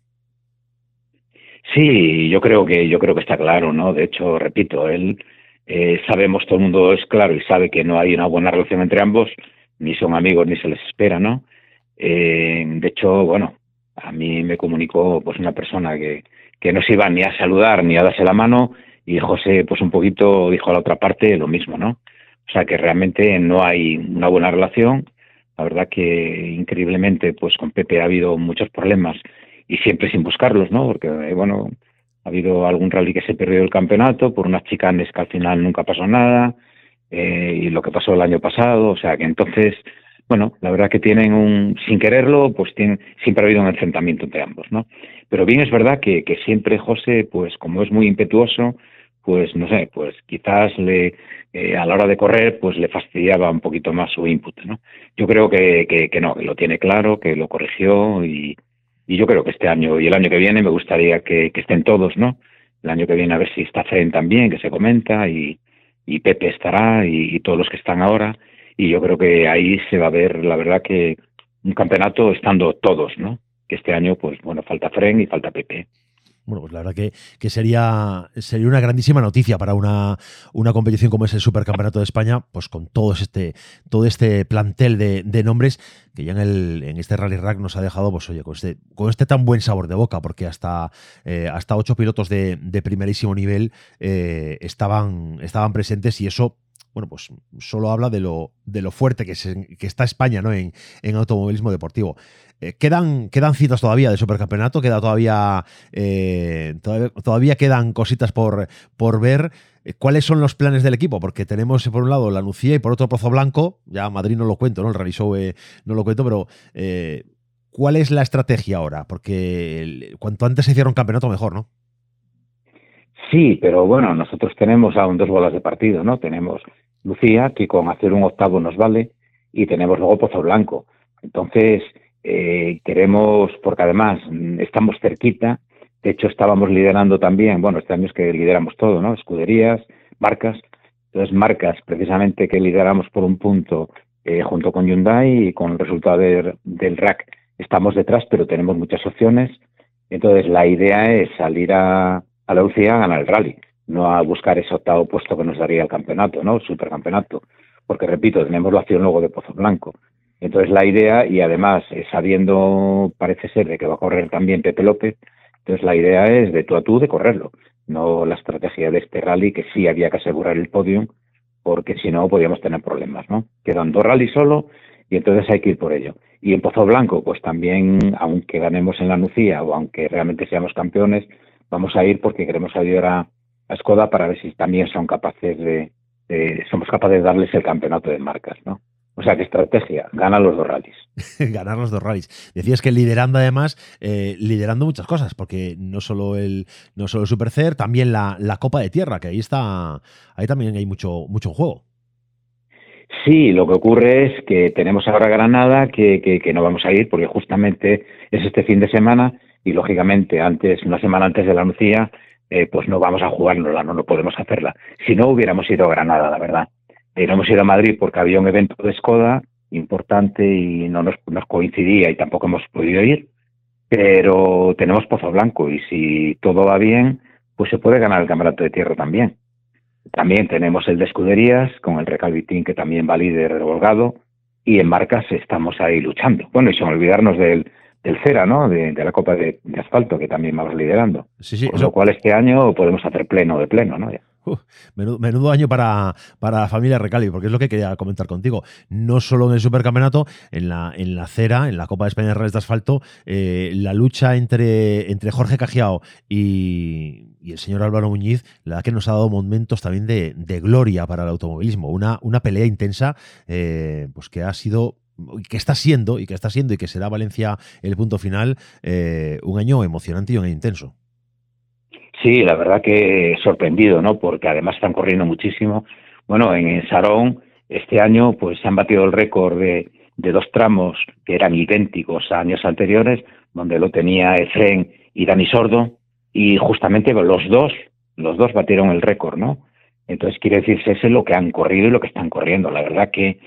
Sí, yo creo que yo creo que está claro, ¿no? De hecho, repito, él sabemos todo el mundo es claro y sabe que no hay una buena relación entre ambos ni son amigos ni se les espera, ¿no? Eh, de hecho, bueno, a mí me comunicó pues una persona que, que no se iba ni a saludar ni a darse la mano y José pues un poquito dijo a la otra parte lo mismo, ¿no? O sea que realmente no hay una buena relación. La verdad que increíblemente pues con Pepe ha habido muchos problemas y siempre sin buscarlos, ¿no? Porque bueno, ha habido algún rally que se perdió el campeonato por unas chicanes que al final nunca pasó nada eh, y lo que pasó el año pasado, o sea que entonces bueno, la verdad que tienen un, sin quererlo, pues tienen, siempre ha habido un enfrentamiento entre ambos, ¿no? Pero bien es verdad que, que siempre José, pues como es muy impetuoso, pues no sé, pues quizás le, eh, a la hora de correr, pues le fastidiaba un poquito más su input, ¿no? Yo creo que, que, no, que lo tiene claro, que lo corrigió y, y, yo creo que este año y el año que viene me gustaría que, estén todos, ¿no? El año que viene a ver si está Fren también, que se comenta, y, y Pepe estará, y, todos los que están ahora, y yo creo que ahí se va a ver, la verdad, que un campeonato estando todos, ¿no? Que este año, pues bueno, falta Fren y falta Pepe. Bueno, pues la verdad que, que, sería, sería una grandísima noticia para una, una, competición como es el Supercampeonato de España, pues con todo este, todo este plantel de, de nombres que ya en, el, en este Rally Rack nos ha dejado, pues oye, con este, con este tan buen sabor de boca, porque hasta, eh, hasta ocho pilotos de, de primerísimo nivel eh, estaban, estaban presentes y eso bueno, pues solo habla de lo, de lo fuerte que, que está España ¿no? en, en automovilismo deportivo. Eh, quedan, quedan citas todavía de supercampeonato, queda todavía, eh, todavía, quedan cositas por, por ver. Eh, ¿Cuáles son los planes del equipo? Porque tenemos por un lado la Nucía y por otro Pozo Blanco. Ya Madrid no lo cuento, ¿no? El Show no lo cuento, pero ¿cuál es la estrategia ahora? Porque cuanto antes se hiciera un campeonato, mejor, ¿no? Sí, pero bueno, nosotros tenemos aún dos bolas de partido, ¿no? Tenemos Lucía, que con hacer un octavo nos vale, y tenemos luego Pozo Blanco. Entonces, eh, queremos, porque además mm, estamos cerquita, de hecho estábamos liderando también, bueno, este año es que lideramos todo, ¿no? Escuderías, marcas, entonces marcas precisamente que lideramos por un punto eh, junto con Hyundai y con el resultado del rack estamos detrás, pero tenemos muchas opciones. Entonces la idea es salir a, a la UCI a ganar el rally, no a buscar ese octavo puesto que nos daría el campeonato, ¿no? El supercampeonato. Porque repito, tenemos la opción luego de Pozo Blanco. Entonces la idea, y además eh, sabiendo, parece ser, de que va a correr también Pepe López, entonces la idea es de tú a tú de correrlo, no la estrategia de este rally que sí había que asegurar el podium, porque si no podíamos tener problemas, ¿no? Quedan dos rallies solo y entonces hay que ir por ello. Y en Pozo Blanco, pues también, aunque ganemos en la Nucía o aunque realmente seamos campeones, vamos a ir porque queremos ayudar a, a Skoda para ver si también son capaces de, de, somos capaces de darles el campeonato de marcas, ¿no? O sea, ¿qué estrategia? Ganar los dos rallies. (laughs) Ganar los dos rallies. Decías que liderando además, eh, liderando muchas cosas, porque no solo el, no solo el Supercer, también la, la, Copa de Tierra, que ahí está, ahí también hay mucho, mucho juego. Sí, lo que ocurre es que tenemos ahora Granada, que, que, que, no vamos a ir, porque justamente es este fin de semana, y lógicamente antes, una semana antes de la Lucía, eh, pues no vamos a jugárnosla, no, no podemos hacerla. Si no, hubiéramos ido a Granada, la verdad eh, no hemos ido a Madrid porque había un evento de Skoda importante y no nos, coincidía y tampoco hemos podido ir, pero tenemos Pozo Blanco y si todo va bien, pues se puede ganar el campeonato de tierra también. También tenemos el de escuderías con el Recalvitín que también va líder revolgado y en marcas estamos ahí luchando. Bueno, y sin olvidarnos del, del Cera, ¿no? De, la Copa de, Asfalto que también vamos liderando. Sí, sí, Con lo cual este año podemos hacer pleno de pleno, ¿no? menudo, año para, para la familia Recalvi, porque es lo que quería comentar contigo. No solo en el supercampeonato, en la, en la cera, en la Copa de España de Reyes de Asfalto, eh, la lucha entre, entre Jorge Cajiao y, el señor Álvaro Muñiz, la verdad que nos ha dado momentos también de, gloria para el automovilismo. Una, una pelea intensa, eh, pues que ha sido que está siendo y que está siendo y que será Valencia el punto final, eh, un año emocionante y un año intenso. Sí, la verdad que sorprendido, ¿no? Porque además están corriendo muchísimo. Bueno, en Sarón este año pues se han batido el récord de, de dos tramos que eran idénticos a años anteriores, donde lo tenía Efren y Dani Sordo, y justamente los dos, los dos batieron el récord, ¿no? Entonces quiere decirse ese lo que han corrido y lo que están corriendo. La verdad que,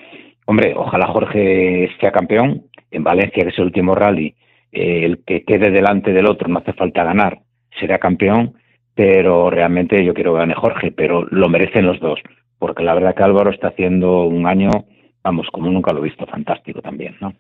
hombre, ojalá Jorge sea campeón. En Valencia, que es el último rally, eh, el que quede delante del otro, no hace falta ganar, será campeón. Pero realmente yo quiero que gane Jorge, pero lo merecen los dos, porque la verdad que Álvaro está haciendo un año, vamos, como nunca lo he visto, fantástico también, ¿no?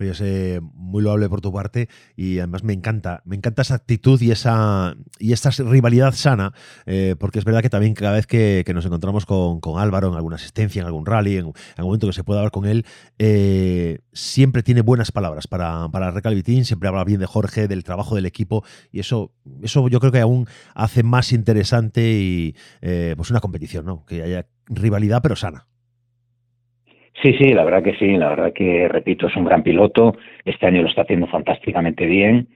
Oye, es muy loable por tu parte y además me encanta, me encanta esa actitud y esa, y esta rivalidad sana, eh, porque es verdad que también cada vez que, nos encontramos con, Álvaro en alguna asistencia, en algún rally, en, algún momento que se pueda hablar con él, eh, siempre tiene buenas palabras para, para Recalvitín, siempre habla bien de Jorge, del trabajo del equipo y eso, eso yo creo que aún hace más interesante y eh, pues una competición, ¿no? Que haya rivalidad pero sana. Sí, sí, la verdad que sí, la verdad que, repito, es un gran piloto, este año lo está haciendo fantásticamente bien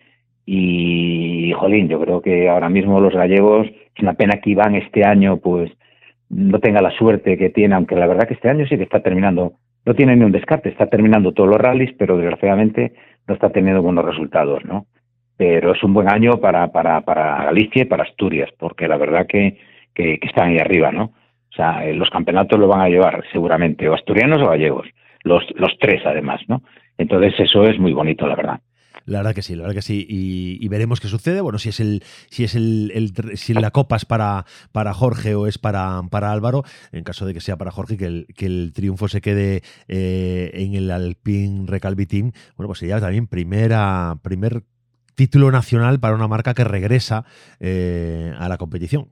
y, jolín, yo creo que ahora mismo los gallegos, es una pena que Iván este año pues no tenga la suerte que tiene, aunque la verdad que este año sí que está terminando, no tiene ni un descarte, está terminando todos los rallies, pero desgraciadamente no está teniendo buenos resultados, ¿no? Pero es un buen año para, para, para Galicia y para Asturias, porque la verdad que, que, que están ahí arriba, ¿no? Sea, eh, los campeonatos lo van a llevar seguramente o asturianos o gallegos, los, los tres además, ¿no? Entonces eso es muy bonito, la verdad. La verdad que sí, la verdad que sí. Y, veremos qué sucede. Bueno, si es el, si es el, si la copa es para, para Jorge o es para, para Álvaro, en caso de que sea para Jorge, que el, que el triunfo se quede eh, en el Alpine Recalvi Team, bueno, pues sería también primera, primer título nacional para una marca que regresa eh, a la competición.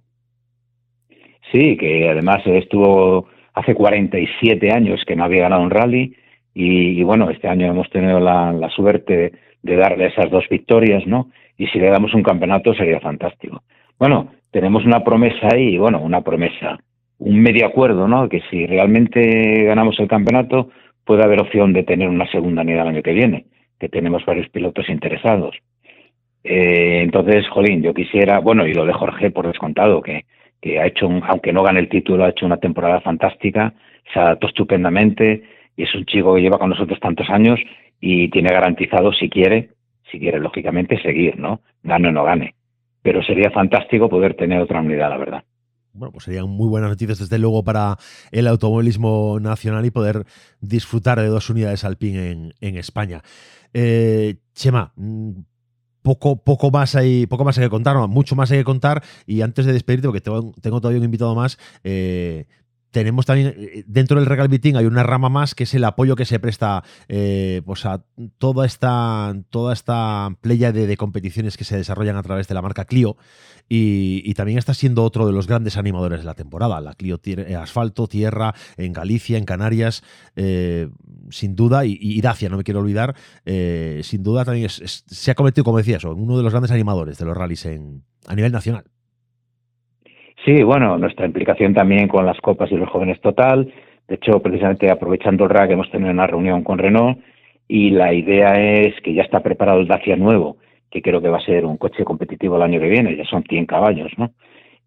Sí, que además estuvo hace 47 años que no había ganado un rally y, bueno, este año hemos tenido la, suerte de darle esas dos victorias, ¿no? Y si le damos un campeonato sería fantástico. Bueno, tenemos una promesa ahí, bueno, una promesa, un medio acuerdo, ¿no? Que si realmente ganamos el campeonato puede haber opción de tener una segunda unidad el año que viene, que tenemos varios pilotos interesados. Eh, entonces, Jolín, yo quisiera, bueno, y lo de Jorge por descontado, que que ha hecho, aunque no gane el título, ha hecho una temporada fantástica, se adaptó estupendamente y es un chico que lleva con nosotros tantos años y tiene garantizado, si quiere, si quiere, lógicamente, seguir, ¿no? Gane o no gane. Pero sería fantástico poder tener otra unidad, la verdad. Bueno, pues serían muy buenas noticias desde luego para el automovilismo nacional y poder disfrutar de dos unidades Alpine en, en España. Eh, Chema, mm, poco, poco, más hay, poco más hay que contar, mucho más hay que contar. Y antes de despedirte, porque tengo, tengo todavía un invitado más, eh, tenemos también eh, dentro del Regal Beating hay una rama más que es el apoyo que se presta eh, pues a toda esta toda esta playa de, competiciones que se desarrollan a través de la marca Clio. Y, también está siendo otro de los grandes animadores de la temporada. La Clio eh, asfalto tierra en Galicia en Canarias sin duda y, Dacia no me quiero olvidar sin duda también se ha cometido como decía uno de los grandes animadores de los rallies en, a nivel nacional Sí, bueno, nuestra implicación también con las copas y los jóvenes total. De hecho, precisamente aprovechando el RAC hemos tenido una reunión con Renault y la idea es que ya está preparado el Dacia nuevo, que creo que va a ser un coche competitivo el año que viene, ya son 100 caballos, ¿no?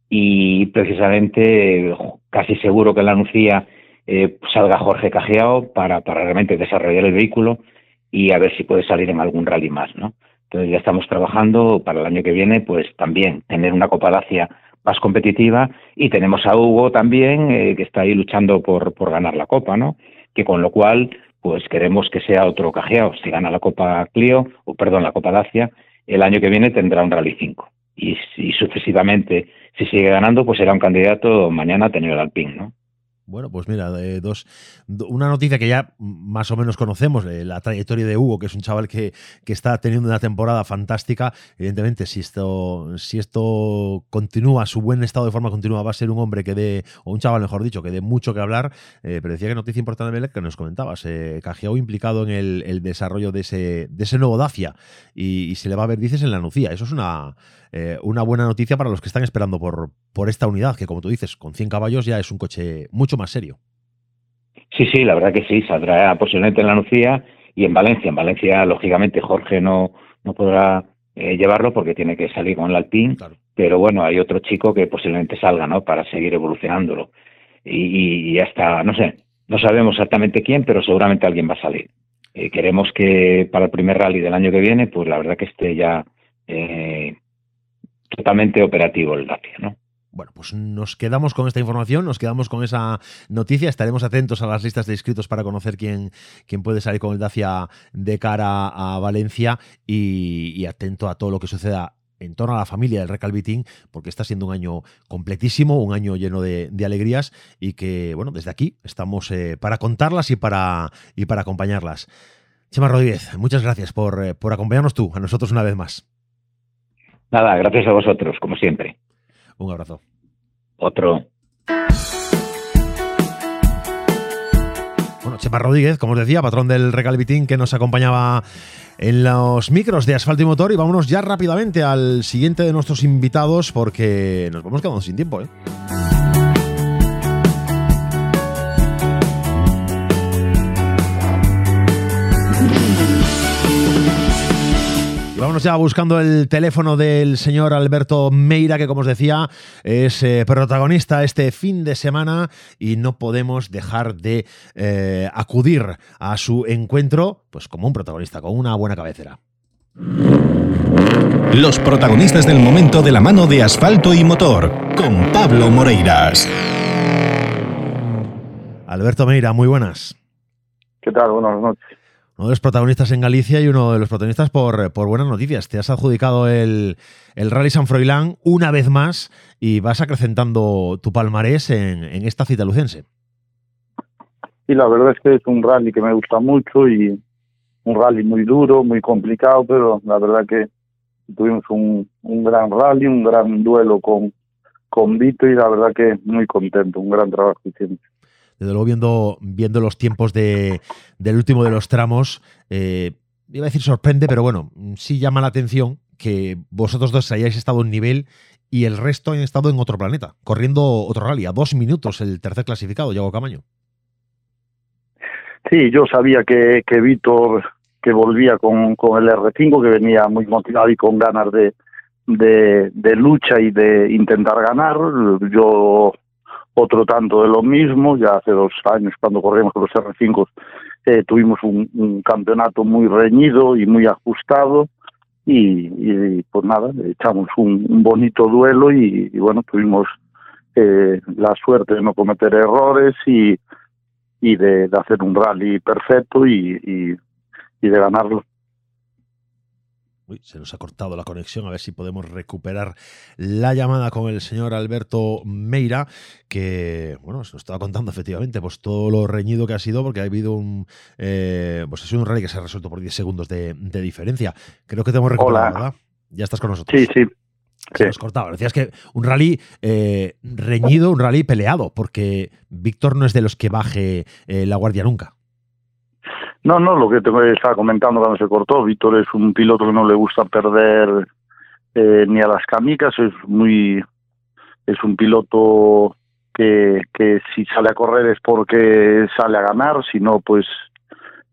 Y precisamente casi seguro que la Nucía eh, salga Jorge Cajeao para, para realmente desarrollar el vehículo y a ver si puede salir en algún rally más, ¿no? Entonces ya estamos trabajando para el año que viene, pues también tener una Copa Dacia más competitiva y tenemos a Hugo también eh, que está ahí luchando por, por ganar la Copa, ¿no? Que con lo cual pues queremos que sea otro cajeado. Si gana la Copa Clio, o perdón, la Copa Dacia, el año que viene tendrá un Rally 5. Y, y sucesivamente, si sigue ganando, pues será un candidato mañana a tener el Alpine, ¿no? Bueno, pues mira, dos, una noticia que ya más o menos conocemos, eh, la trayectoria de Hugo, que es un chaval que, que, está teniendo una temporada fantástica. Evidentemente, si esto, si esto continúa, su buen estado de forma continúa, va a ser un hombre que dé, o un chaval mejor dicho, que dé mucho que hablar. Eh, pero decía que noticia importante, Belén, que nos comentabas, eh, implicado en el, desarrollo de ese, de ese nuevo Dacia y, se le va a ver, dices, en la Nucía. Eso es una, eh, una buena noticia para los que están esperando por, por esta unidad, que como tú dices, con 100 caballos ya es un coche mucho más serio. Sí, sí, la verdad que sí, saldrá posiblemente en la Nucía y en Valencia. En Valencia, lógicamente, Jorge no, no podrá eh, llevarlo porque tiene que salir con el Alpine, pero bueno, hay otro chico que posiblemente salga, ¿no? Para seguir evolucionándolo. Y, ya está, no sé, no sabemos exactamente quién, pero seguramente alguien va a salir. Eh, queremos que para el primer rally del año que viene, pues la verdad que esté ya eh, totalmente operativo el Dacia, ¿no? Bueno, pues nos quedamos con esta información, nos quedamos con esa noticia, estaremos atentos a las listas de inscritos para conocer quién, quién puede salir con el Dacia de cara a Valencia y, atento a todo lo que suceda en torno a la familia del Recalvitín, porque está siendo un año completísimo, un año lleno de, alegrías y que, bueno, desde aquí estamos eh, para contarlas y para, y para acompañarlas. Chema Rodríguez, muchas gracias por, eh, por acompañarnos tú, a nosotros una vez más. Nada, gracias a vosotros, como siempre. Un abrazo. Otro. Bueno, Chema Rodríguez, como os decía, patrón del Recalvitín que nos acompañaba en los micros de asfalto y motor. Y vámonos ya rápidamente al siguiente de nuestros invitados porque nos vamos quedando sin tiempo. ¿eh? Ya buscando el teléfono del señor Alberto Meira, que como os decía, es eh, protagonista este fin de semana y no podemos dejar de eh, acudir a su encuentro, pues como un protagonista, con una buena cabecera. Los protagonistas del momento de la mano de asfalto y motor, con Pablo Moreiras. Alberto Meira, muy buenas. ¿Qué tal? Buenas noches uno de los protagonistas en Galicia y uno de los protagonistas por, por buenas noticias. Te has adjudicado el, el, Rally San Froilán una vez más y vas acrecentando tu palmarés en, en esta cita lucense. Sí, la verdad es que es un rally que me gusta mucho y un rally muy duro, muy complicado, pero la verdad que tuvimos un, un gran rally, un gran duelo con, con Vito y la verdad que muy contento, un gran trabajo hicimos desde luego viendo, viendo los tiempos de, del último de los tramos, eh, iba a decir sorprende, pero bueno, sí llama la atención que vosotros dos hayáis estado en nivel y el resto han estado en otro planeta, corriendo otro rally, a dos minutos el tercer clasificado, Yago Camaño. Sí, yo sabía que, que Víctor, que volvía con, con el R5, que venía muy motivado y con ganas de, de, de lucha y de intentar ganar. Yo otro tanto de lo mismo. Ya hace dos años, cuando corrimos con los R5, eh, tuvimos un, campeonato muy reñido y muy ajustado. Y, pues nada, echamos un, bonito duelo y, bueno, tuvimos eh, la suerte de no cometer errores y, y de, hacer un rally perfecto y, y de ganarlo. Uy, se nos ha cortado la conexión, a ver si podemos recuperar la llamada con el señor Alberto Meira, que, bueno, se nos estaba contando efectivamente pues todo lo reñido que ha sido, porque ha habido un, eh, pues ha sido un rally que se ha resuelto por 10 segundos de, diferencia. Creo que te hemos recuperado, ¿verdad? Ya estás con nosotros. Sí, sí. Se nos cortaba. Decías que un rally eh, reñido, un rally peleado, porque Víctor no es de los que baje eh, la guardia nunca. No, no, lo que te estaba comentando cuando se cortó, Víctor es un piloto que no le gusta perder eh, ni a las camicas, es muy, es un piloto que, que si sale a correr es porque sale a ganar, si no, pues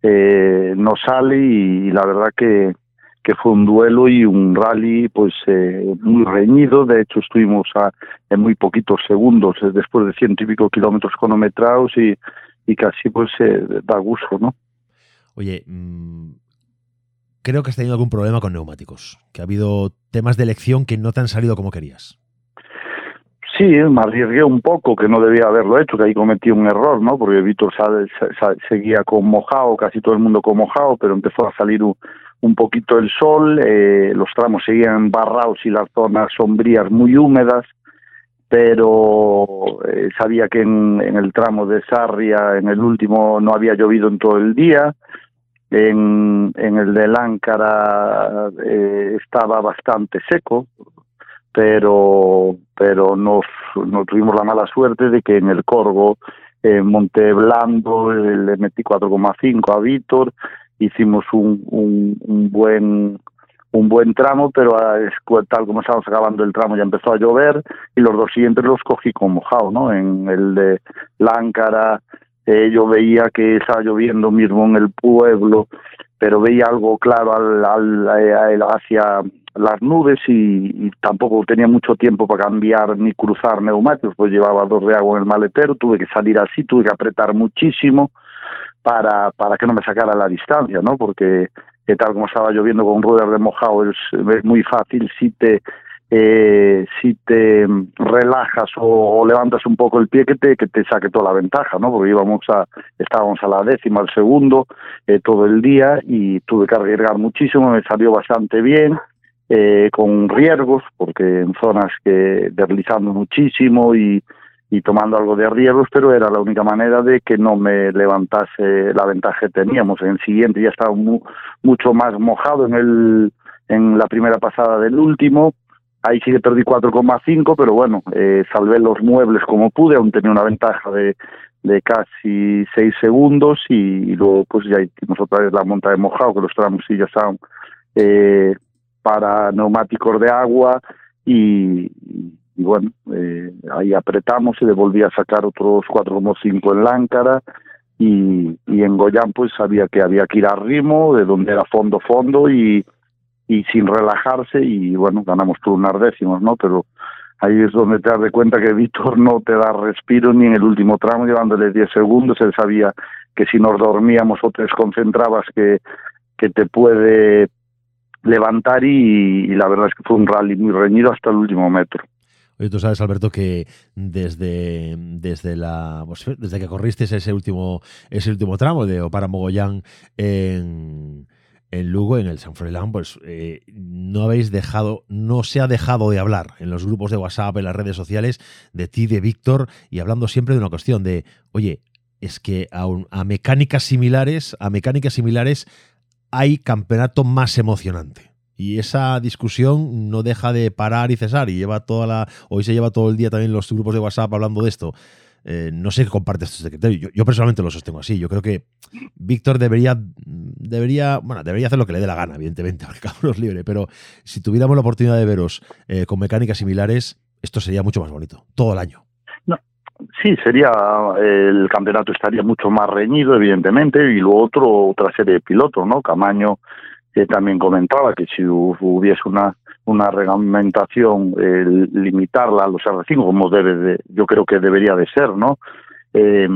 eh, no sale y, la verdad que, que fue un duelo y un rally pues eh, muy reñido, de hecho estuvimos a, en muy poquitos segundos, después de ciento y pico kilómetros cronometrados y, y casi pues da gusto, ¿no? Oye, mm, creo que has tenido algún problema con neumáticos, que ha habido temas de elección que no te han salido como querías. Sí, me arriesgué un poco, que no debía haberlo hecho, que ahí cometí un error, ¿no? Porque Víctor seguía con mojado, casi todo el mundo con mojado, pero empezó a salir un, poquito el sol, eh, los tramos seguían barrados y las zonas sombrías muy húmedas, pero eh, sabía que en, en, el tramo de Sarria, en el último, no había llovido en todo el día, en, en el de Láncara eh, estaba bastante seco, pero pero nos, tuvimos la mala suerte de que en el Corgo, en Monte Blando, le metí 4,5 a Víctor, hicimos un, un, un, buen un buen tramo, pero tal como estábamos acabando el tramo ya empezó a llover y los dos siguientes los cogí con mojado, ¿no? En el de Láncara eh, yo veía que estaba lloviendo mismo en el pueblo, pero veía algo claro al, al, hacia las nubes y, tampoco tenía mucho tiempo para cambiar ni cruzar neumáticos, pues llevaba dos de agua en el maletero, tuve que salir así, tuve que apretar muchísimo para, para que no me sacara la distancia, ¿no? Porque eh, tal como estaba lloviendo con ruedas de mojado es, es muy fácil si te eh, si te relajas o, levantas un poco el pie que te que te saque toda la ventaja no porque íbamos a estábamos a la décima al segundo eh, todo el día y tuve que arriesgar muchísimo me salió bastante bien eh, con riesgos porque en zonas que deslizando muchísimo y, y tomando algo de riesgos, pero era la única manera de que no me levantase la ventaja que teníamos. En el siguiente ya estaba mucho más mojado en el en la primera pasada del último. Ahí sí que perdí 4,5, pero bueno, eh, salvé los muebles como pude, aún tenía una ventaja de, casi 6 segundos y, luego pues ya hicimos otra vez la monta de mojado, que los tramos sí ya son eh, para neumáticos de agua y, bueno, eh, ahí apretamos y devolví a sacar otros 4,5 en Láncara y, y en Goyán pues sabía que había que ir a ritmo, de donde era fondo fondo y, y sin relajarse y bueno, ganamos por unas décimos, ¿no? Pero ahí es donde te das de cuenta que Víctor no te da respiro ni en el último tramo, llevándole 10 segundos, él sabía que si nos dormíamos o te desconcentrabas que, que te puede levantar y, y la verdad es que fue un rally muy reñido hasta el último metro. Oye, tú sabes, Alberto, que desde, desde, la, pues, desde que corriste ese último, ese último tramo de Opara Mogollán en, en Lugo, en el San pues eh, no habéis dejado, no se ha dejado de hablar en los grupos de WhatsApp, en las redes sociales, de ti, de Víctor, y hablando siempre de una cuestión de, oye, es que a, a mecánicas similares, a mecánicas similares hay campeonato más emocionante. Y esa discusión no deja de parar y cesar. Y lleva toda la. Hoy se lleva todo el día también los grupos de WhatsApp hablando de esto. Eh, no sé qué compartes este criterio. Yo, personalmente lo sostengo así. Yo creo que Víctor debería, debería, bueno, debería hacer lo que le dé la gana, evidentemente, (laughs) porque cada es libre. Pero si tuviéramos la oportunidad de veros eh, con mecánicas similares, esto sería mucho más bonito, todo el año. No, sí, sería el campeonato estaría mucho más reñido, evidentemente, y lo otro, otra serie de pilotos, ¿no? Camaño que también comentaba que si hubiese una una reglamentación eh, limitarla a los R5 como debe de, yo creo que debería de ser no eh,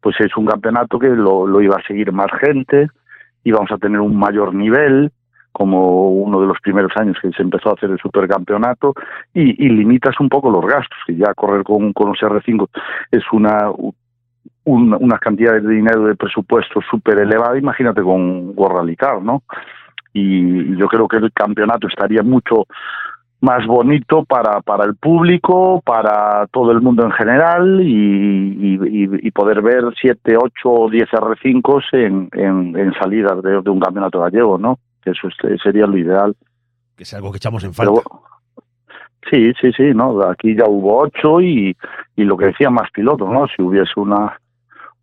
pues es un campeonato que lo, lo iba a seguir más gente íbamos a tener un mayor nivel como uno de los primeros años que se empezó a hacer el supercampeonato y, y limitas un poco los gastos que ya correr con, con los R5 es una una, una cantidad de dinero de presupuesto súper elevada imagínate con World Car, ¿no? Y yo creo que el campeonato estaría mucho más bonito para, para el público, para todo el mundo en general y, y, y poder ver 7, 8 o 10 R5 en, en, en salidas de, de, un campeonato gallego, ¿no? Eso sería lo ideal. Que es algo que echamos en falta. Pero, sí, sí, sí, ¿no? Aquí ya hubo 8 y, y lo que decía más pilotos, ¿no? Si hubiese una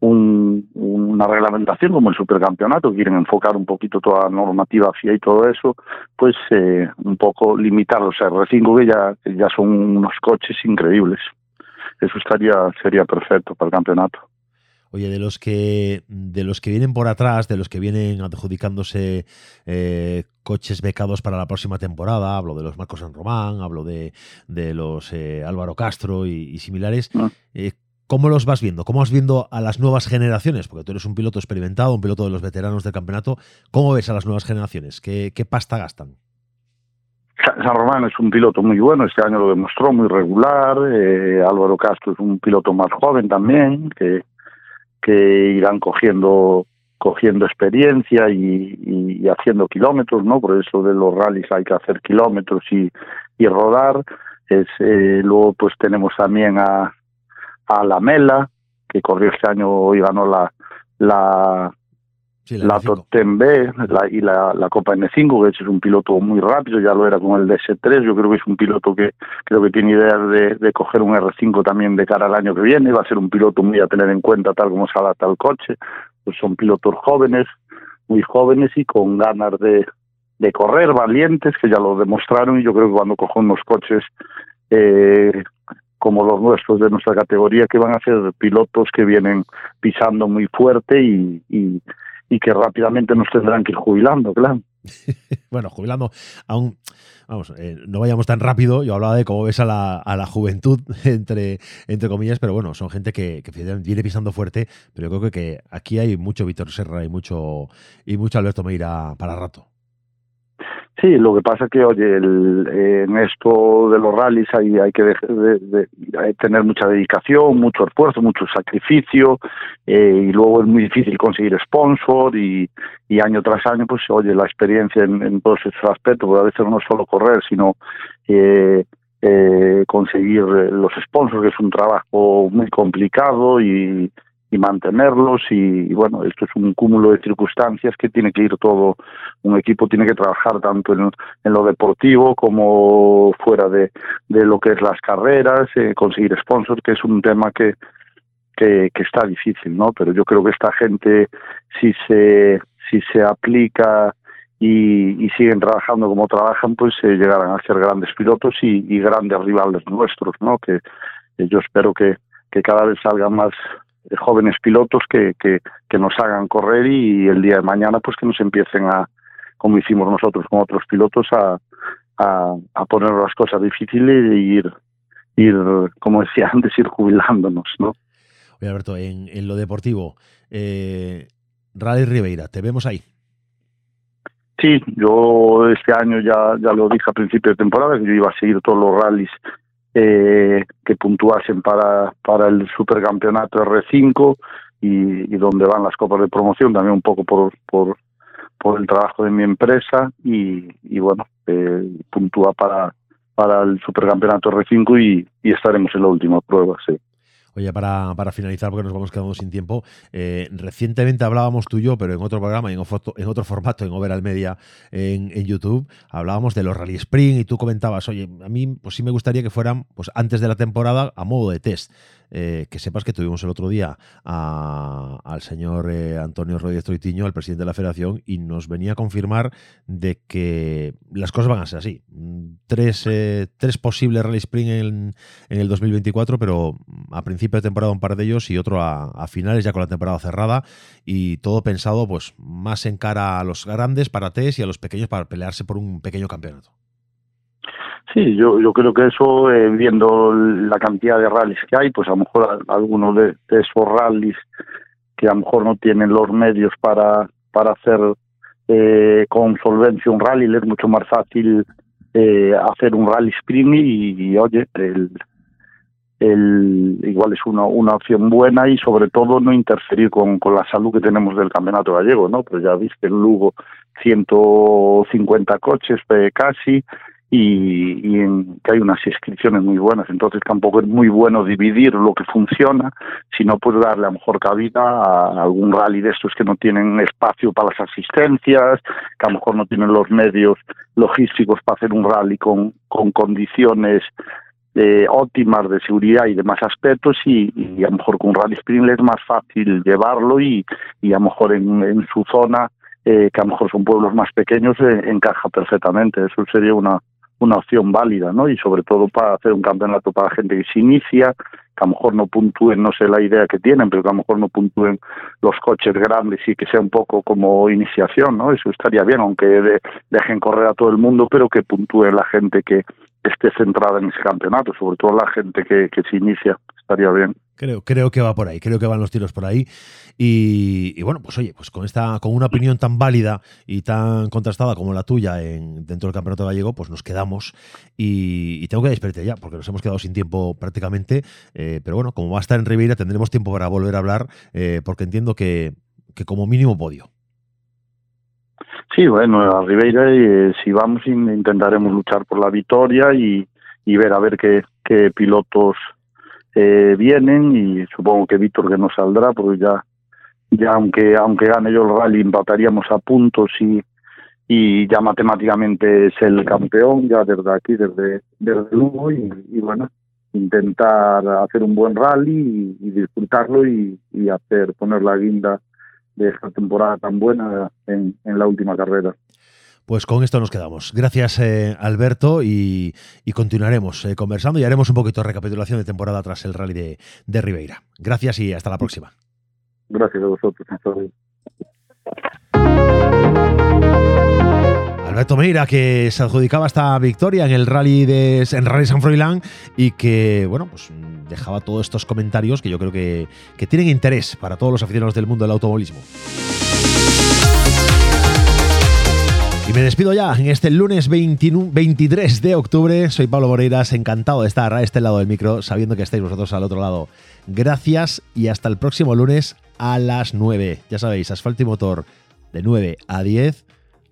un, una reglamentación como el supercampeonato, quieren enfocar un poquito toda la normativa FIA y todo eso, pues eh, un poco limitar los R5 que ya, ya son unos coches increíbles. Eso estaría sería perfecto para el campeonato. Oye, de los que de los que vienen por atrás, de los que vienen adjudicándose eh, coches becados para la próxima temporada, hablo de los Marcos San Román, hablo de, de los eh, Álvaro Castro y, y similares, ah. eh, ¿Cómo los vas viendo? ¿Cómo vas viendo a las nuevas generaciones? Porque tú eres un piloto experimentado, un piloto de los veteranos del campeonato. ¿Cómo ves a las nuevas generaciones? ¿Qué, pasta gastan? San Román es un piloto muy bueno, este año lo demostró, muy regular. Eh, Álvaro Castro es un piloto más joven también, que, que irán cogiendo cogiendo experiencia y, haciendo kilómetros, ¿no? Por eso de los rallies hay que hacer kilómetros y, rodar. Eh, luego pues tenemos también a, a la Mela, que corrió este año y ganó la la, sí, la, la Totem B la, y la, la Copa N5, que es un piloto muy rápido, ya lo era con el DS3, yo creo que es un piloto que creo que tiene ideas de, de coger un R5 también de cara al año que viene, va a ser un piloto muy a tener en cuenta tal como se adapta al coche, pues son pilotos jóvenes, muy jóvenes y con ganas de, de correr, valientes, que ya lo demostraron y yo creo que cuando cogen unos coches eh, como los nuestros de nuestra categoría, que van a ser pilotos que vienen pisando muy fuerte y, y, que rápidamente nos tendrán que ir jubilando, claro. (laughs) bueno, jubilando, aún, vamos, eh, no vayamos tan rápido. Yo hablaba de cómo ves a la, a la juventud, (laughs) entre, entre comillas, pero bueno, son gente que, viene pisando fuerte. Pero creo que, que aquí hay mucho Víctor Serra y mucho, y mucho Alberto Meira para rato. Sí, lo que pasa que, oye, el, eh, en esto de los rallies hay, hay que de, de, de, tener mucha dedicación, mucho esfuerzo, mucho sacrificio, eh, y luego es muy difícil conseguir sponsor y, año tras año, pues, oye, la experiencia en, todos esos aspectos, porque a veces no es solo correr, sino eh, eh, conseguir los sponsors, que es un trabajo muy complicado y, y mantenerlos y, bueno, esto es un cúmulo de circunstancias que tiene que ir todo, un equipo tiene que trabajar tanto en, lo deportivo como fuera de, de, lo que es las carreras, eh, conseguir sponsors, que es un tema que, que, está difícil, ¿no? Pero yo creo que esta gente, si se, si se aplica y, y siguen trabajando como trabajan, pues eh, llegarán a ser grandes pilotos y, y grandes rivales nuestros, ¿no? Que yo espero que, que cada vez salgan más jóvenes pilotos que, que, nos hagan correr y el día de mañana pues que nos empiecen a, como hicimos nosotros con otros pilotos, a, a, poner las cosas difíciles e ir, ir, como decía (laughs) antes, ir jubilándonos, ¿no? Oye, Alberto, en, en lo deportivo, eh, Rally Ribeira, ¿te vemos ahí? Sí, yo este año ya, ya lo dije a principio de temporada, que yo iba a seguir todos los rallies eh, que puntuasen para, para el supercampeonato R5 y, donde van las copas de promoción, también un poco por, por, por el trabajo de mi empresa y, y bueno, eh, puntúa para, para el supercampeonato R5 y, y estaremos en la última prueba, sí. Oye, para, para, finalizar, porque nos vamos quedando sin tiempo, eh, recientemente hablábamos tú y yo, pero en otro programa, en, en otro formato, en Overall Media, en, en, YouTube, hablábamos de los Rally Spring y tú comentabas, oye, a mí pues sí me gustaría que fueran pues antes de la temporada a modo de test. Eh, que sepas que tuvimos el otro día al señor eh, Antonio Rodríguez Troitiño, el presidente de la federación, y nos venía a confirmar de que las cosas van a ser así. Tres, eh, tres posibles Rally Spring en, el 2024, pero a principio de temporada un par de ellos y otro a, finales ya con la temporada cerrada y todo pensado pues más en cara a los grandes para test y a los pequeños para pelearse por un pequeño campeonato. Sí, yo, yo creo que eso, eh, viendo la cantidad de rallies que hay, pues a lo mejor algunos de, esos rallies que a lo mejor no tienen los medios para, para hacer eh, con solvencia un rally, es mucho más fácil eh, hacer un rally sprint y, oye, el, el, igual es una, una opción buena y sobre todo no interferir con, con la salud que tenemos del campeonato gallego, ¿no? Pues ya viste en Lugo 150 coches casi, y, en, que hay unas inscripciones muy buenas. Entonces tampoco es muy bueno dividir lo que funciona, sino pues darle a lo mejor cabida a algún rally de estos que no tienen espacio para las asistencias, que a lo mejor no tienen los medios logísticos para hacer un rally con, con condiciones eh, óptimas de seguridad y demás aspectos y, a lo mejor con un rally sprint es más fácil llevarlo y, y a lo mejor en, en su zona eh, que a lo mejor son pueblos más pequeños, eh, encaja perfectamente. Eso sería una, una opción válida, ¿no? Y sobre todo para hacer un campeonato para gente que se inicia, que a lo mejor no puntúen, no sé la idea que tienen, pero que a lo mejor no puntúen los coches grandes y que sea un poco como iniciación, ¿no? Eso estaría bien, aunque dejen correr a todo el mundo, pero que puntúe la gente que esté centrada en ese campeonato, sobre todo la gente que, que se inicia, estaría bien. Creo, creo que va por ahí, creo que van los tiros por ahí. Y, bueno, pues oye, pues con esta, con una opinión tan válida y tan contrastada como la tuya en, dentro del campeonato gallego, pues nos quedamos. Y, tengo que despedirte ya, porque nos hemos quedado sin tiempo prácticamente. Eh, pero bueno, como va a estar en Ribeira, tendremos tiempo para volver a hablar, eh, porque entiendo que, que como mínimo podio. Sí, bueno, a Ribeira, eh, si vamos, intentaremos luchar por la victoria y, y ver a ver qué, qué pilotos eh, vienen y supongo que Víctor que no saldrá porque ya ya aunque aunque gane yo el rally empataríamos a puntos y y ya matemáticamente es el campeón ya desde aquí desde desde Lugo y, bueno intentar hacer un buen rally y, disfrutarlo y, y, hacer poner la guinda de esta temporada tan buena en, en la última carrera. Pues con esto nos quedamos. Gracias, eh, Alberto, y, continuaremos eh, conversando y haremos un poquito de recapitulación de temporada tras el rally de, de Ribeira. Gracias y hasta la próxima. Gracias a vosotros. Alberto Meira, que se adjudicaba esta victoria en el rally de en Rally San Froilán y que, bueno, pues dejaba todos estos comentarios que yo creo que, que tienen interés para todos los aficionados del mundo del automovilismo. Y me despido ya en este lunes 23 de octubre. Soy Pablo Moreiras, encantado de estar a este lado del micro, sabiendo que estáis vosotros al otro lado. Gracias y hasta el próximo lunes a las 9. Ya sabéis, asfalto y motor de 9 a 10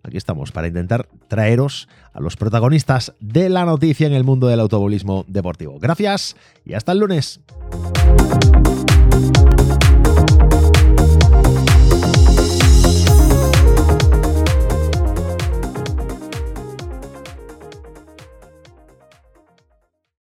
aquí estamos para intentar traeros a los protagonistas de la noticia en el mundo del automovilismo deportivo. Gracias y hasta el lunes.